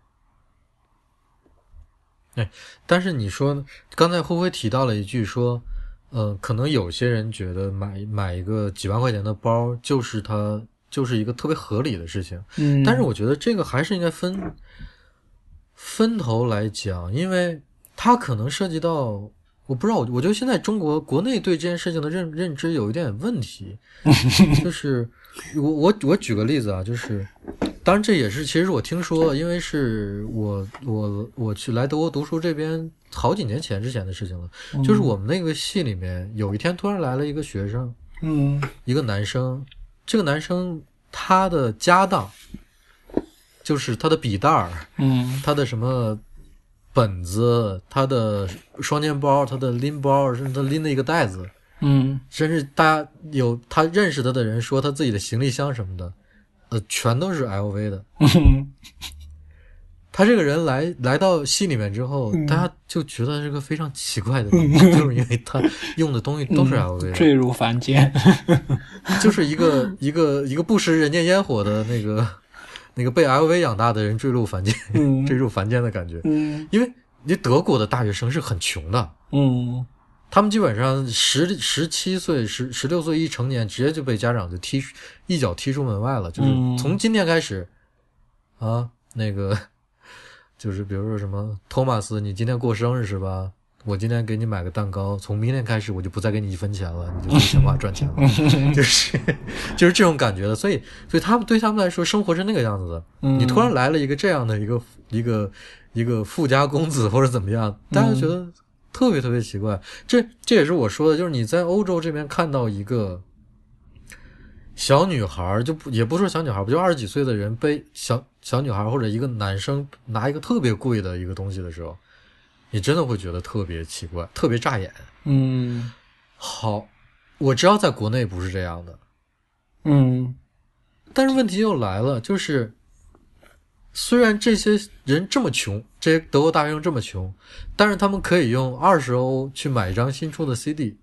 A: 哎，但是你说刚才会不会提到了一句说？呃，可能有些人觉得买买一个几万块钱的包，就是他就是一个特别合理的事情。
B: 嗯，
A: 但是我觉得这个还是应该分分头来讲，因为它可能涉及到，我不知道，我我觉得现在中国国内对这件事情的认认知有一点问题，就是我我我举个例子啊，就是。当然，这也是其实我听说，因为是我我我去来德国读书这边好几年前之前的事情了。就是我们那个系里面有一天突然来了一个学生，
B: 嗯，
A: 一个男生。这个男生他的家当就是他的笔袋儿，
B: 嗯，
A: 他的什么本子，他的双肩包，他的拎包，甚至他拎的一个袋子，
B: 嗯，
A: 甚至大家有他认识他的人说他自己的行李箱什么的。呃，全都是 LV 的。他这个人来来到戏里面之后，大家就觉得是个非常奇怪的，就是因为他用的东西都是 LV，
B: 坠入凡间，
A: 就是一个一个一个不食人间烟火的那个那个被 LV 养大的人坠入凡间，坠入凡间的感觉。
B: 嗯，
A: 因为你德国的大学生是很穷的。
B: 嗯。
A: 他们基本上十十七岁、十十六岁一成年，直接就被家长就踢一脚踢出门外了。就是从今天开始，啊，那个 就是比如说什么托马斯，你今天过生日是吧？我今天给你买个蛋糕，从明天开始我就不再给你一分钱了，你就想办法赚钱了，就是就是这种感觉的。所以，所以他们对他们来说，生活是那个样子的。你突然来了一个这样的一个一个一个富家公子或者怎么样，大家觉得。特别特别奇怪，这这也是我说的，就是你在欧洲这边看到一个小女孩，就不也不说小女孩，不就二十几岁的人背小小女孩或者一个男生拿一个特别贵的一个东西的时候，你真的会觉得特别奇怪，特别扎眼。
B: 嗯，
A: 好，我知道在国内不是这样的，
B: 嗯，
A: 但是问题又来了，就是。虽然这些人这么穷，这些德国大学生这么穷，但是他们可以用二十欧去买一张新出的 CD，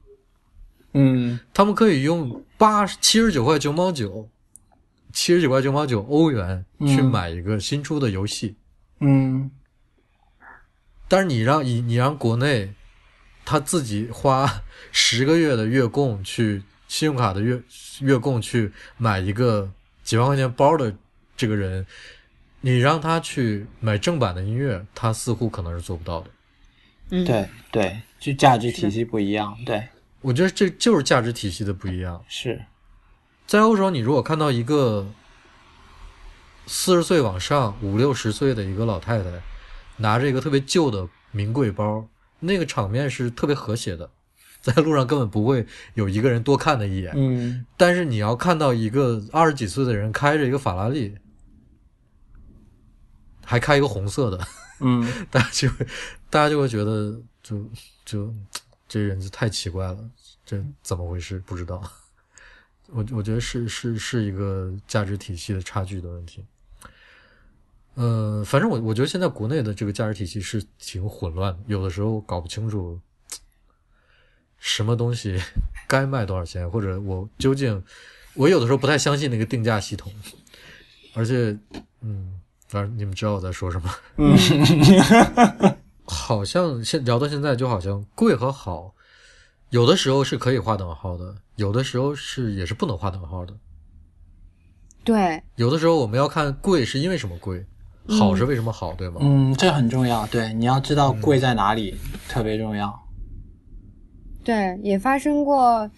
B: 嗯，
A: 他们可以用八七十九块九毛九，七十九块九毛九欧元去买一个新出的游戏，
B: 嗯，
A: 但是你让你你让国内他自己花十个月的月供去信用卡的月月供去买一个几万块钱包的这个人。你让他去买正版的音乐，他似乎可能是做不到的。
C: 嗯，
B: 对对，就价值体系不一样。对，
A: 我觉得这就是价值体系的不一样。
B: 是
A: 在欧洲，你如果看到一个四十岁往上、五六十岁的一个老太太，拿着一个特别旧的名贵包，那个场面是特别和谐的，在路上根本不会有一个人多看他一眼。
B: 嗯，
A: 但是你要看到一个二十几岁的人开着一个法拉利。还开一个红色的，
B: 嗯，
A: 大家就会大家就会觉得就就这人就太奇怪了，这怎么回事？不知道。我我觉得是是是一个价值体系的差距的问题。呃，反正我我觉得现在国内的这个价值体系是挺混乱的，有的时候搞不清楚什么东西该卖多少钱，或者我究竟我有的时候不太相信那个定价系统，而且嗯，反正你们知道我在说什么。
B: 嗯，
A: 好像现聊到现在，就好像贵和好，有的时候是可以划等号的，有的时候是也是不能划等号的。
C: 对，
A: 有的时候我们要看贵是因为什么贵，好是为什么好，对吗？
B: 嗯，这很重要。对，你要知道贵在哪里，特别重要。
C: 对，也发生过，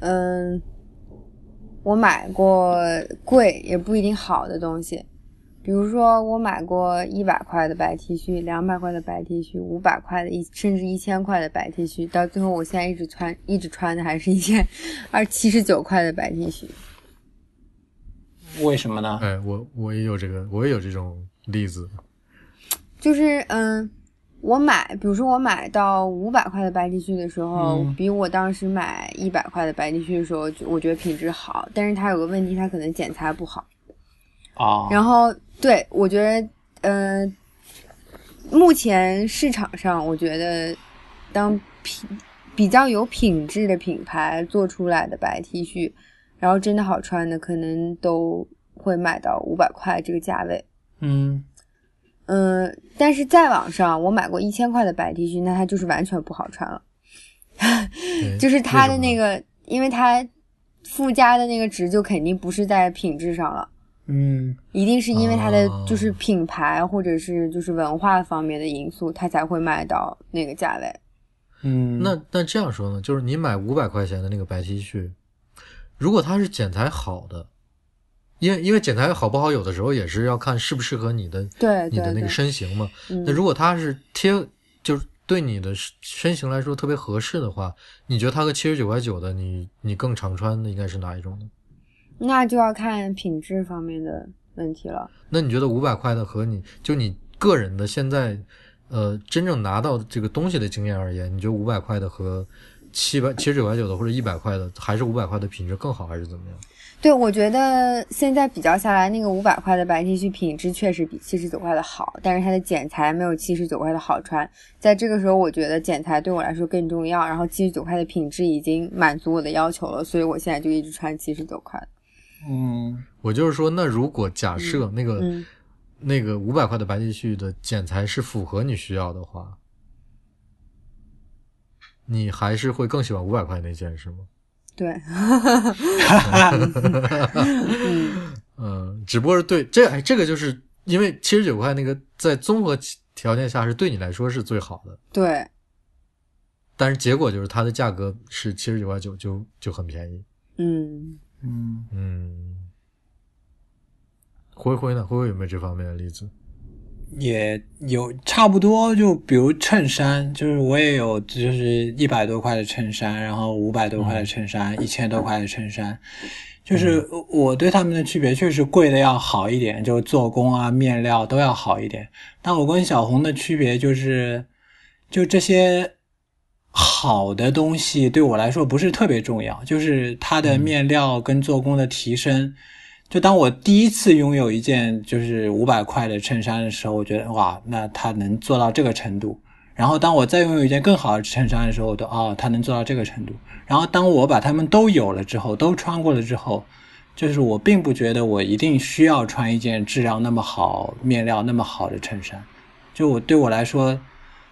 C: 嗯，我买过贵也不一定好的东西，比如说我买过一百块的白 T 恤，两百块的白 T 恤，五百块的一甚至一千块的白 T 恤，到最后我现在一直穿一直穿的还是一件 二七十九块的白 T 恤。
B: 为什么呢？
A: 哎，我我也有这个，我也有这种例子。
C: 就是嗯，我买，比如说我买到五百块的白 T 恤的时候，
B: 嗯
C: 比我当时买一百块的白 T 恤的时候，我觉得品质好，但是它有个问题，它可能剪裁不好。
B: 哦，
C: 然后对我觉得，嗯、目前市场上，我觉得当品比较有品质的品牌做出来的白 T 恤，然后真的好穿的，可能都会卖到五百块这个价位。
B: 嗯
C: 嗯，但是在网上我买过一千块的白 T 恤，那它就是完全不好穿了，就是它的那个，因为它附加的那个值就肯定不是在品质上了。
B: 嗯
C: 一定是因为它的
A: 哦
C: 就是品牌或者是就是文化方面的因素，它才会卖到那个价位。
B: 嗯，
A: 那那这样说呢，就是你买五百块钱的那个白 T 恤，如果它是剪裁好的，因为因为剪裁好不好，有的时候也是要看适不适合你的
C: 对
A: 你的那个，身形嘛。
C: 嗯
A: 那如果它是贴，就是对你的身形来说特别合适的话，你觉得它和七十九块九的，你你更常穿的应该是哪一种呢？
C: 那就要看品质方面的问题了。
A: 那你觉得五百块的和你就你个人的现在，呃，真正拿到这个东西的经验而言，你觉得五百块的和七百七十九块九的或者一百块的，还是五百块的品质更好，还是怎么样？
C: 对，我觉得现在比较下来，那个五百块的白 T 恤品质确实比七十九块的好，但是它的剪裁没有七十九块的好穿。在这个时候，我觉得剪裁对我来说更重要，然后七十九块的品质已经满足我的要求了，所以我现在就一直穿七十九块的。
B: 嗯
A: 我就是说，那如果假设那个、
C: 嗯，
A: 那个五百块的白 T 恤的剪裁是符合你需要的话，你还是会更喜欢五百块那件是吗？
C: 对，
A: 嗯，只不过是对这哎，这个就是因为七十九块那个在综合条件下是对你来说是最好的，
C: 对，
A: 但是结果就是它的价格是七十九块九，就就很便宜。
C: 嗯。
B: 嗯
A: 嗯，灰灰呢？灰灰有没有这方面的例子？
B: 也有差不多，就比如衬衫，就是我也有，就是一百多块的衬衫，然后五百多块的衬衫，一千多块的衬衫，就是我对他们的区别，确实贵的要好一点，就做工啊、面料都要好一点。但我跟小红的区别就是，就这些好的东西对我来说不是特别重要，就是它的面料跟做工的提升。就当我第一次拥有一件就是五百块的衬衫的时候，我觉得哇，那它能做到这个程度。然后当我再拥有一件更好的衬衫的时候，我都哦，它能做到这个程度。然后当我把它们都有了之后，都穿过了之后，就是我并不觉得我一定需要穿一件质量那么好、面料那么好的衬衫。就我对我来说，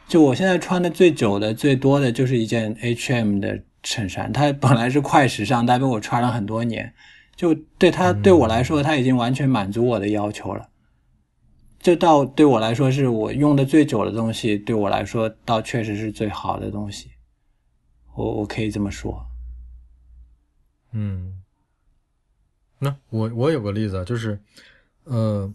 B: 就我现在穿的最久的、最多的就是一件 H&M 的衬衫，它本来是快时尚，但被我穿了很多年。就对它对我来说，它已经完全满足我的要求了。这倒对我来说是我用的最久的东西，对我来说倒确实是最好的东西。我我可以这么说。
A: 嗯，那我我有个例子啊，就是，呃，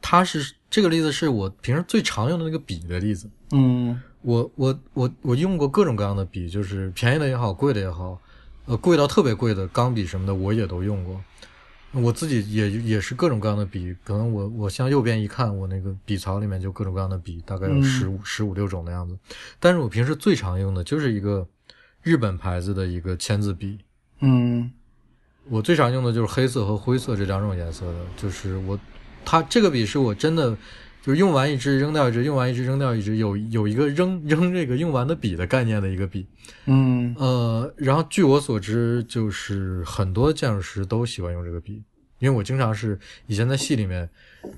A: 它是这个例子是我平时最常用的那个笔的例子。
B: 嗯
A: 我我我我用过各种各样的笔，就是便宜的也好，贵的也好，呃，贵到特别贵的钢笔什么的我也都用过。我自己也也是各种各样的笔，可能我我向右边一看，我那个笔槽里面就各种各样的笔，大概有
B: 嗯
A: 十五十五六种的样子。但是我平时最常用的就是一个日本牌子的一个签字笔，
B: 嗯
A: 我最常用的就是黑色和灰色这两种颜色的，就是我它这个笔是我真的就是用完一支扔掉一支，用完一支扔掉一支，有有一个扔扔这个用完的笔的概念的一个笔。
B: 嗯
A: 呃，然后据我所知，就是很多建筑师都喜欢用这个笔，因为我经常是以前在系里面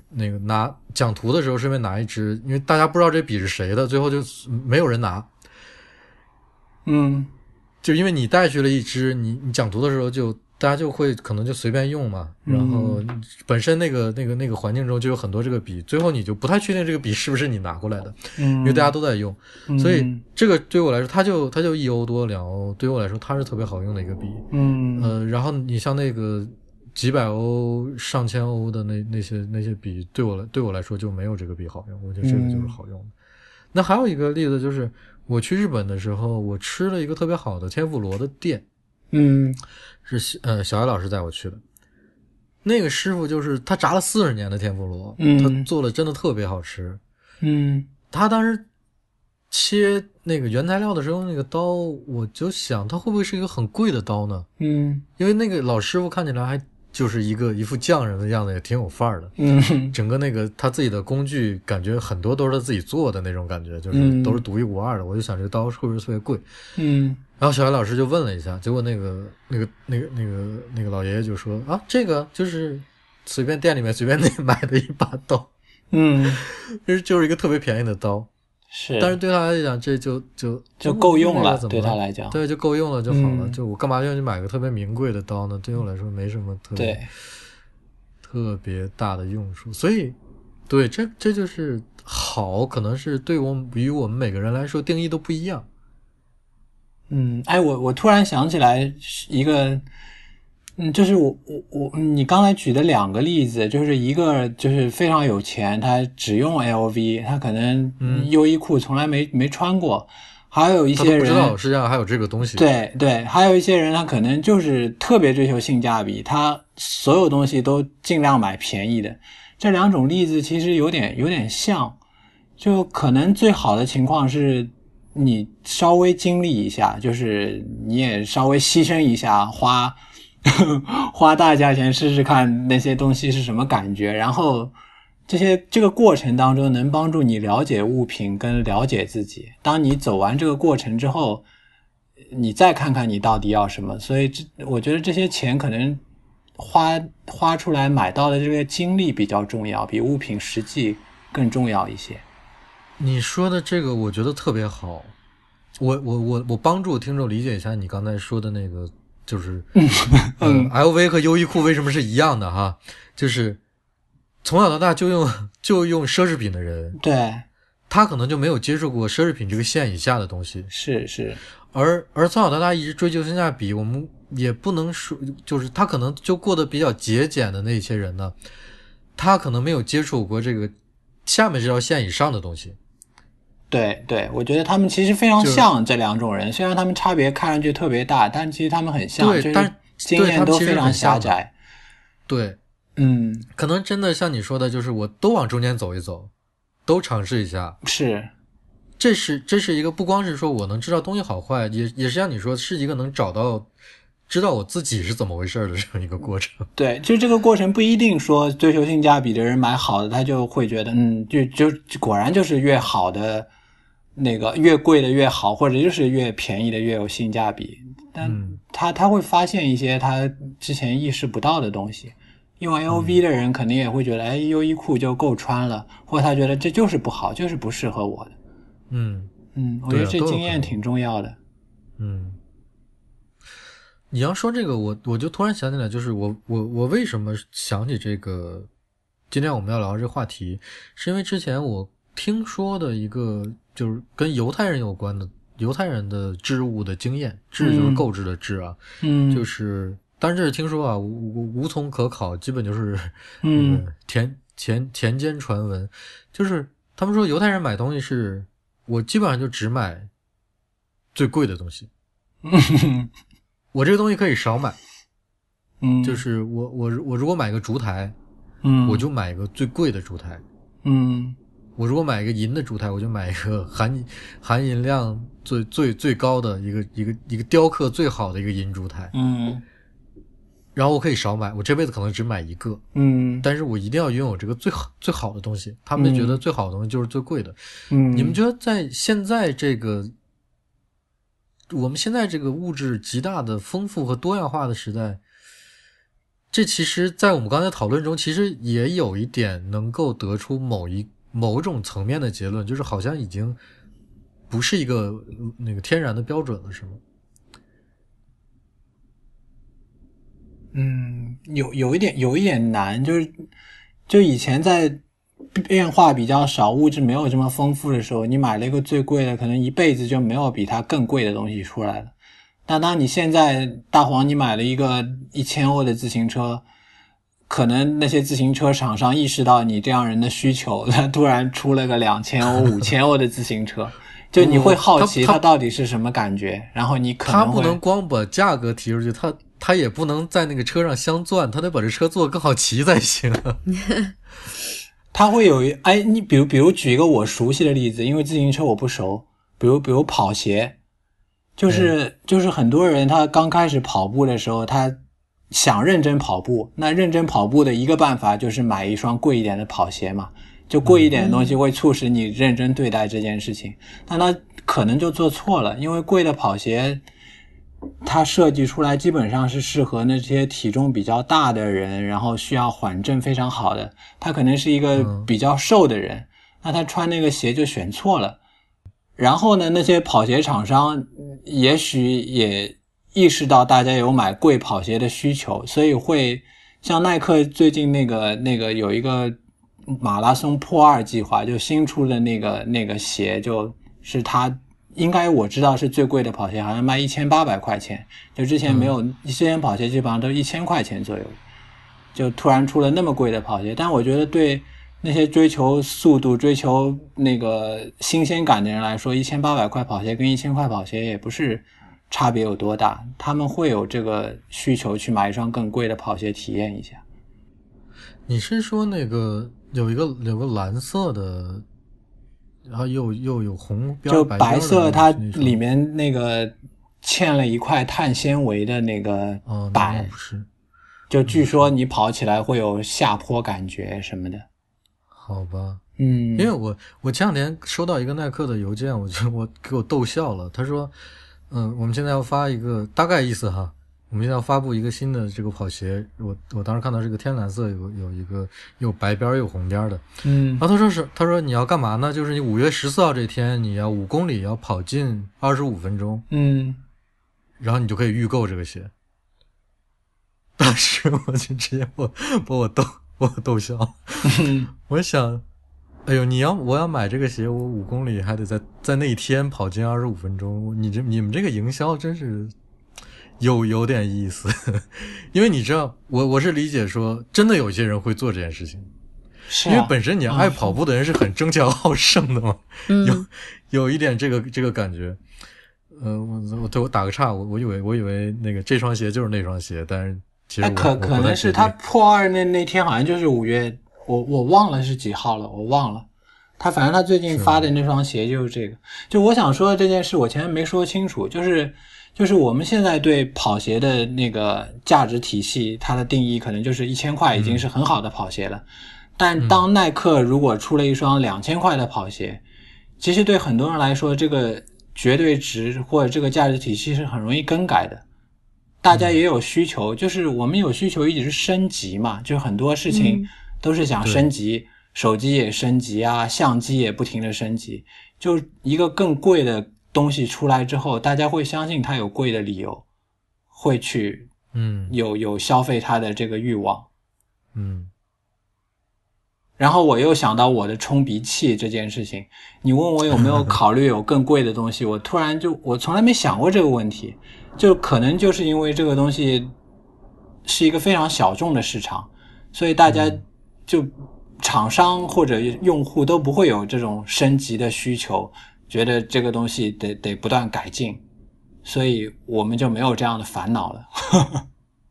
A: 那个拿讲图的时候顺便拿一支，因为大家不知道这笔是谁的，最后就没有人拿，
B: 嗯
A: 就因为你带去了一支，你你讲图的时候就大家就会可能就随便用嘛，然后本身那个那个那个环境中就有很多这个笔，最后你就不太确定这个笔是不是你拿过来的，
B: 嗯，
A: 因为大家都在用，所以
B: 嗯
A: 这个对我来说，它就它就一欧多两欧，对我来说它是特别好用的一个笔。
B: 嗯。
A: 呃，然后你像那个几百欧、上千欧的那那些那些笔，对我来对我来说就没有这个笔好用，我觉得这个就是好用的。那还有一个例子就是，我去日本的时候，我吃了一个特别好的天妇罗的店，
B: 嗯
A: 是小呃小艾老师带我去的。那个师傅就是他炸了四十年的天妇罗，
B: 嗯
A: 他做的真的特别好吃。
B: 嗯
A: 他当时切那个原材料的时候，那个刀，我就想他会不会是一个很贵的刀呢？
B: 嗯
A: 因为那个老师傅看起来还就是一个一副匠人的样子，也挺有范儿的。
B: 嗯
A: 整个那个他自己的工具，感觉很多都是他自己做的那种感觉，就是
B: 嗯
A: 都是独一无二的。我就想这刀是不是特别贵？
B: 嗯
A: 然后小艾老师就问了一下，结果那个那个那个那个那个老爷爷就说啊，这个就是随便店里面 随便那买的一把刀，
B: 嗯，
A: 就是就是一个特别便宜的刀。
B: 是，
A: 但是对他来讲，这就就
B: 就够用了，对他来讲，
A: 对就够用了就好了。
B: 嗯
A: 就我干嘛要去买个特别名贵的刀呢？对我来说没什么特别，特别大的用处。所以，对这这就是好，可能是对我们与我们每个人来说定义都不一样。
B: 嗯，哎，我我突然想起来一个，嗯，就是我我我，你刚才举的两个例子，就是一个就是非常有钱，他只用 LV，他可能
A: 嗯
B: 优衣库从来没没穿过，还有一些人
A: 不知道世界上还有这个东西。，
B: 对对，还有一些人他可能就是特别追求性价比，他所有东西都尽量买便宜的。这两种例子其实有点有点像，就可能最好的情况是你稍微经历一下，就是你也稍微牺牲一下，花 花大价钱试试看那些东西是什么感觉，然后这些这个过程当中能帮助你了解物品跟了解自己。当你走完这个过程之后，你再看看你到底要什么。所以这我觉得这些钱可能花花出来买到的这个经历比较重要，比物品实际更重要一些。
A: 你说的这个我觉得特别好。我我我我帮助听众理解一下你刚才说的那个，就是嗯，LV 和优衣库为什么是一样的哈？就是从小到大就用就用奢侈品的人，
B: 对，
A: 他可能就没有接触过奢侈品这个线以下的东西，
B: 是是，
A: 而而从小到大一直追求性价比，我们也不能说，就是他可能就过得比较节俭的那些人呢，他可能没有接触过这个下面这条线以上的东西。
B: 对对，我觉得他们其实非常像这两种人，虽然他们差别看上去特别大，但其实他们很像，
A: 但是
B: 经验都非常狭窄。
A: 对，
B: 嗯，
A: 可能真的像你说的，就是我都往中间走一走，都尝试一下。
B: 是，
A: 这是这是一个不光是说我能知道东西好坏，也也是像你说，是一个能找到知道我自己是怎么回事的这样一个过程。
B: 对，就这个过程不一定说追求性价比的人买好的，他就会觉得，嗯，就就就果然就是越好的那个越贵的越好，或者就是越便宜的越有性价比。但
A: 嗯
B: 他他会发现一些他之前意识不到的东西。用 LV 的人肯定也会觉得，哎，优衣库就够穿了，或者他觉得这就是不好，就是不适合我的。
A: 嗯
B: 嗯，我觉得这经验挺重要的。
A: 嗯。你要说这个，我我就突然想起来，就是我我我为什么想起这个？今天我们要聊这个话题，是因为之前我听说的一个就是跟犹太人有关的犹太人的织物的经验，织就是
B: 嗯。
A: 购置的织啊，
B: 嗯，
A: 就是，但是听说啊，无无无从可考，基本就是
B: 嗯。
A: 呃 田田田间传闻，就是他们说犹太人买东西是，我基本上就只买最贵的东西，我这个东西可以少买，
B: 嗯，
A: 就是我我我如果买个烛台，
B: 嗯，
A: 我就买一个最贵的烛台。
B: 嗯
A: 我如果买一个银的烛台，我就买一个含 含银量最最最高的一个一个一个雕刻最好的一个银烛台。
B: 嗯
A: 然后我可以少买，我这辈子可能只买一个，
B: 嗯
A: 但是我一定要拥有这个最好最好的东西。他们就觉得最好的东西就是最贵的。
B: 嗯，
A: 你们觉得在现在这个我们现在这个物质极大的丰富和多样化的时代，这其实，在我们刚才讨论中，其实也有一点能够得出某一某种层面的结论，就是好像已经不是一个那个天然的标准了，是吗？
B: 嗯，有有一点有一点难，就是就以前在变化比较少、物质没有这么丰富的时候，你买了一个最贵的，可能一辈子就没有比它更贵的东西出来了。但当你现在大黄你买了一个一千欧的自行车，可能那些自行车厂商意识到你这样人的需求，他 突然出了个两千欧、五千欧的自行车，就你会好奇它到底是什么感觉，然后你可能
A: 他不能光把价格提出去，他他也不能在那个车上镶钻，他得把这车做得更好骑才行。
B: 他会有一哎，你比如比如举一个我熟悉的例子，因为自行车我不熟，比如比如跑鞋，就是、就是很多人他刚开始跑步的时候，他想认真跑步，那认真跑步的一个办法就是买一双贵一点的跑鞋嘛，就贵一点的东西会促使你认真对待这件事情，但他可能就做错了，因为贵的跑鞋。它设计出来基本上是适合那些体重比较大的人，然后需要缓震非常好的。他可能是一个
A: 嗯
B: 比较瘦的人，那他穿那个鞋就选错了。然后呢，那些跑鞋厂商嗯也许也意识到大家有买贵跑鞋的需求，所以会像耐克最近那个那个有一个马拉松破二计划，就新出的那个那个鞋，就是它应该我知道是最贵的跑鞋，好像卖一千八百块钱，就之前没有，之前跑鞋基本上都一千块钱左右，就突然出了那么贵的跑鞋，但我觉得对那些追求速度、追求那个新鲜感的人来说，一千八百块跑鞋跟一千块跑鞋也不是差别有多大，他们会有这个需求去买一双更贵的跑鞋体验一下。
A: 你是说那个有一个有个蓝色的，然后又又有红标
B: 就
A: 白
B: 色，它里面那个嵌了一块碳纤维的那个板
A: 是
B: 就据说你跑起来会有下坡感觉什么的。
A: 好吧？
B: 嗯，
A: 因为我我前两天收到一个耐克的邮件，我就我给我逗笑了。他说，嗯，我们现在要发一个大概意思哈，我们现在要发布一个新的这个跑鞋。我我当时看到这个天蓝色，有有一个有白边儿有红边的。
B: 嗯
A: 然后他说是，他说你要干嘛呢？就是你五月十四号这天，你要五公里要跑进二十五分钟，
B: 嗯
A: 然后你就可以预购这个鞋。当时我就直接把把我逗把我逗笑了。我想，哎呦，你要我要买这个鞋，我五公里还得在在那一天跑进二十五分钟，你这你们这个营销真是有有点意思，因为你知道，我我是理解说，真的有些人会做这件事情，
B: 是啊，
A: 因为本身你爱跑步的人是很争强好胜的嘛，
C: 嗯，
A: 有有一点这个这个感觉。呃，我我对我打个岔，我我以为我以为那个这双鞋就是那双鞋，但是其实
B: 哎，可可能是他破二那那天好像就是五月，我我忘了是几号了，我忘了。他反正他最近发的那双鞋就是这个。就我想说的这件事，我前面没说清楚，就是就是我们现在对跑鞋的那个价值体系，它的定义可能就是一千块已经是很好的跑鞋了。但当耐克如果出了一双两千块的跑鞋，其实对很多人来说，这个绝对值或者这个价值体系是很容易更改的。大家也有需求，就是我们有需求一直是升级嘛，就很多事情
C: 嗯
B: 都是想升级，手机也升级啊，相机也不停的升级，就一个更贵的东西出来之后，大家会相信它有贵的理由，会去
A: 嗯。
B: 有有消费它的这个欲望。
A: 嗯。
B: 然后我又想到我的冲鼻器这件事情，你问我有没有考虑有更贵的东西，我突然就我从来没想过这个问题，就可能就是因为这个东西是一个非常小众的市场，所以大家就厂商或者用户都不会有这种升级的需求，觉得这个东西得得不断改进，所以我们就没有这样的烦恼了。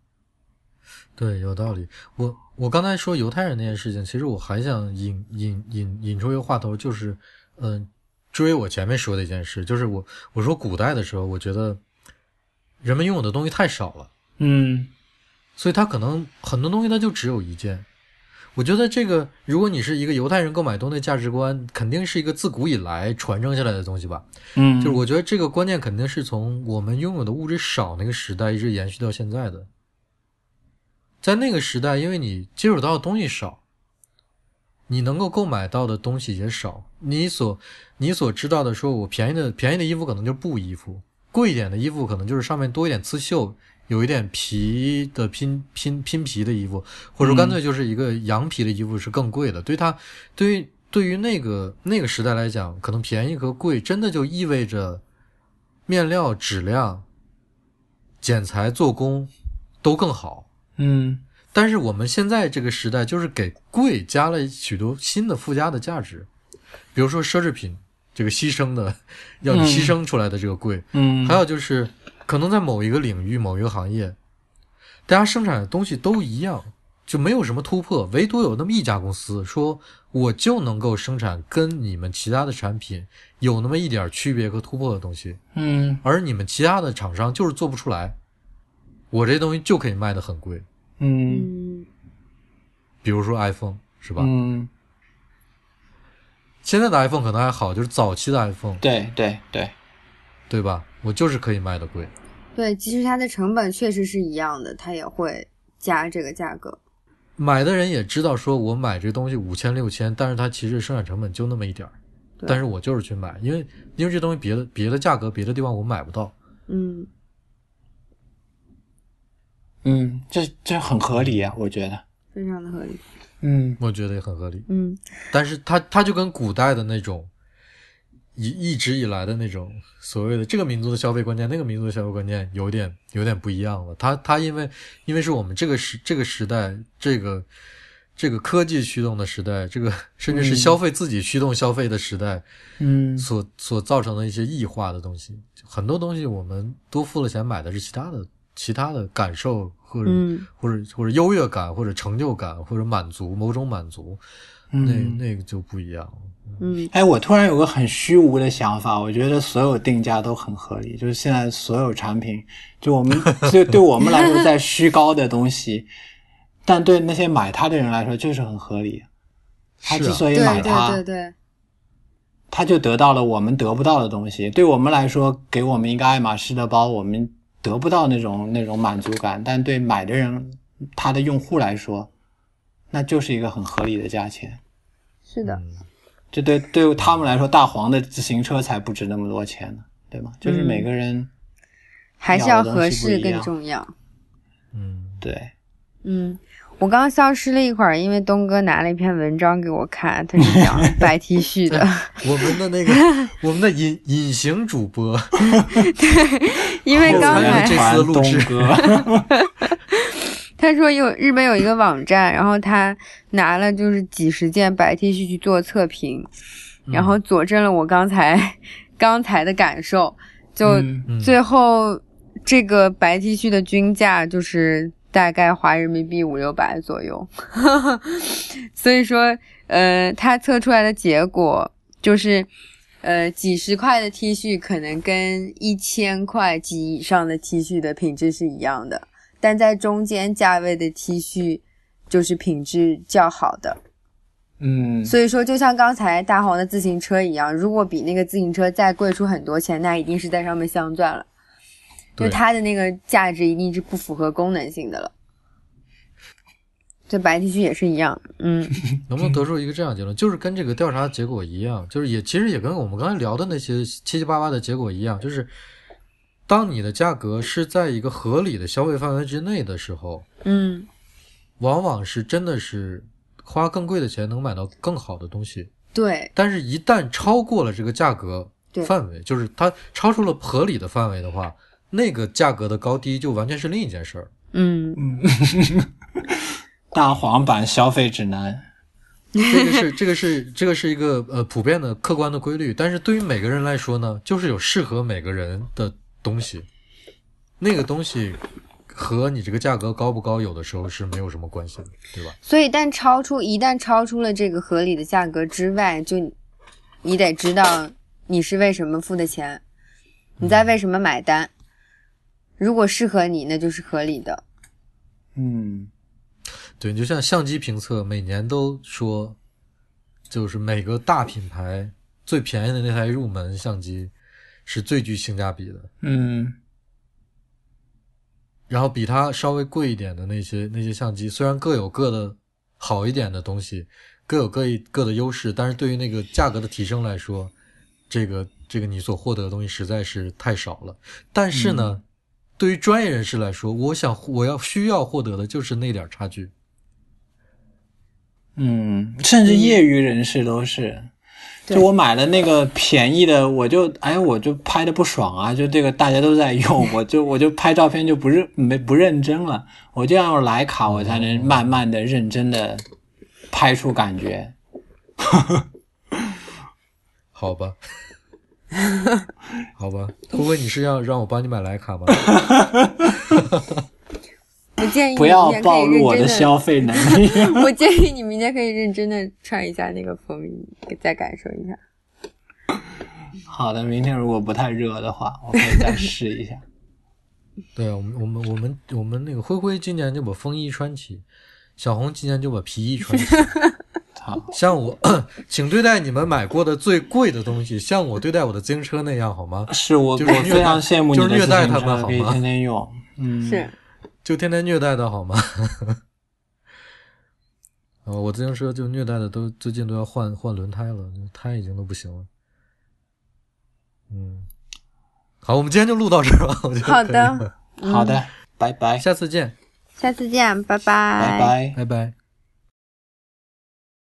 A: 对，有道理。我我刚才说犹太人那件事情，其实我还想引引引引出一个话头，就是嗯、追我前面说的一件事，就是我我说古代的时候，我觉得人们拥有的东西太少了，
B: 嗯
A: 所以他可能很多东西他就只有一件。我觉得这个，如果你是一个犹太人购买东西的价值观，肯定是一个自古以来传承下来的东西吧。
B: 嗯，
A: 就是我觉得这个观念肯定是从我们拥有的物质少那个时代一直延续到现在的。在那个时代，因为你接触到的东西少，你能够购买到的东西也少，你所你所知道的，说我便宜的便宜的衣服可能就是布衣服，贵一点的衣服可能就是上面多一点刺绣，有一点皮的拼拼拼皮的衣服，或者说干脆就是一个羊皮的衣服是更贵的。对它，对于对于那个那个时代来讲，可能便宜和贵真的就意味着面料质量、剪裁、做工都更好。
B: 嗯。
A: 但是我们现在这个时代，就是给贵加了许多新的附加的价值，比如说奢侈品这个牺牲的，要你牺牲出来的这个贵，
B: 嗯，
A: 还有就是可能在某一个领域、某一个行业，大家生产的东西都一样，就没有什么突破，唯独有那么一家公司说，我就能够生产跟你们其他的产品有那么一点区别和突破的东西，
B: 嗯。
A: 而你们其他的厂商就是做不出来，我这东西就可以卖的很贵，
B: 嗯
C: 嗯。
A: 比如说 iPhone 是吧？
B: 嗯，
A: 现在的 iPhone 可能还好，就是早期的 iPhone，
B: 对对对，
A: 对吧？我就是可以卖的贵。
C: 对，其实它的成本确实是一样的，它也会加这个价格。
A: 买的人也知道，说我买这东西五千六千，但是它其实生产成本就那么一点儿，但是我就是去买，因为因为这东西别的别的价格别的地方我买不到。
C: 嗯
B: 嗯，这这很合理啊，我觉得。
C: 非常的合理。
B: 嗯
A: 我觉得也很合理。
C: 嗯
A: 但是它它就跟古代的那种一一直以来的那种所谓的这个民族的消费观念，那个民族的消费观念有点有点不一样了。它它因为因为是我们这个时这个时代这个这个科技驱动的时代，这个甚至是
B: 嗯
A: 消费自己驱动消费的时代，
B: 嗯
A: 所所造成的一些异化的东西，很多东西我们多付了钱买的是其他的其他的感受或者、
C: 嗯
A: 或者或者优越感或者成就感或者满足某种满足，那
B: 嗯。
A: 那个就不一样了。
C: 嗯
B: 哎，我突然有个很虚无的想法，我觉得所有定价都很合理，就是现在所有产品，就我们 就对我们来说在虚高的东西，但对那些买它的人来说就是很合理。他之所以买它，
C: 对对，
B: 他就得到了我们得不到的东西。对我们来说，给我们一个爱马仕的包，我们得不到那种那种满足感，但对买的人，他的用户来说，那就是一个很合理的价钱。
C: 是的，
A: 嗯
B: 这对对他们来说，大黄的自行车才不值那么多钱呢，对吗？就是每个人、
C: 还是要合适更重要。
A: 嗯，
B: 对，
C: 嗯，我刚刚消失了一会儿，因为东哥拿了一篇文章给我看，他是讲 白 T 恤的。
A: 我们的那个 我们的隐隐形主播，对
C: 因为刚才
A: 这次录制
B: 东哥，
C: 他说有日本有一个网站，然后他拿了就是几十件白 T 恤去做测评，然后佐证了我刚才 刚才的感受，就最后这个白 T 恤的均价就是大概花人民币五六百左右，所以说呃，他测出来的结果就是。呃，几十块的 T 恤可能跟一千块及以上的 T 恤的品质是一样的，但在中间价位的 T 恤就是品质较好的。
B: 嗯，
C: 所以说，就像刚才大黄的自行车一样，如果比那个自行车再贵出很多钱，那一定是在上面镶钻了，因为
A: 对
C: 它的那个价值一定是不符合功能性的了。这白 T 恤也是一样，嗯
A: 能不能得出一个这样的结论？就是跟这个调查结果一样，就是也其实也跟我们刚才聊的那些七七八八的结果一样，就是当你的价格是在一个合理的消费范围之内的时候，
C: 嗯，
A: 往往是真的是花更贵的钱能买到更好的东西。
C: 对。
A: 但是，一旦超过了这个价格范围，就是它超出了合理的范围的话，那个价格的高低就完全是另一件事儿。
C: 嗯。
B: 大黄版消费指南，
A: 这个是 这个是这个是一个呃普遍的客观的规律，但是对于每个人来说呢，就是有适合每个人的东西，那个东西和你这个价格高不高，有的时候是没有什么关系的，对吧？
C: 所以，但超出一旦超出了这个合理的价格之外，就你得知道你是为什么付的钱，你在为什么买单。如果适合你，那就是合理的。
B: 嗯
A: 对，就像相机评测，每年都说，就是每个大品牌最便宜的那台入门相机是最具性价比的，
B: 嗯
A: 然后比它稍微贵一点的那些那些相机，虽然各有各的好一点的东西，各有各一各的优势，但是对于那个价格的提升来说，这个这个你所获得的东西实在是太少了。但是呢，对于专业人士来说，我想我要需要获得的就是那点差距。
B: 嗯，甚至业余人士都是。
C: 对
B: 就我买了那个便宜的，我就哎，我就拍的不爽啊！就这个大家都在用，我就我就拍照片就不认没不认真了，我就要用徕卡，我才能慢慢的、认真的拍出感觉。
A: 好吧，好吧，会不会你是要让我帮你买徕卡吗？
C: 我建议你
B: 不要
C: 明天可以
B: 暴露我
C: 的，
B: 消费能力。
C: 我建议你明天可以认真的穿一下那个风衣，再感受一下。
B: 好的，明天如果不太热的话，我可以再试一下。
A: 对啊，我们我们我们我们那个灰灰今年就把风衣穿起，小红今年就把皮衣穿起。
B: 好，
A: 像我，请对待你们买过的最贵的东西，像我对待我的自行车那样好吗？
B: 是我
A: 就是
B: 我非常羡慕你的
A: 就是虐待
B: 自行
A: 他们
B: 车，可以
A: 好吗
B: 天天用。嗯，
C: 是，
A: 就天天虐待的好吗？呃，我自行车就虐待的都最近都要换换轮胎了，胎已经都不行了。嗯，好，我们今天就录到这儿吧。我觉得
C: 好的
B: 好的，拜拜，
A: 下次见，
C: 下次见，拜
B: 拜拜。
A: 拜拜。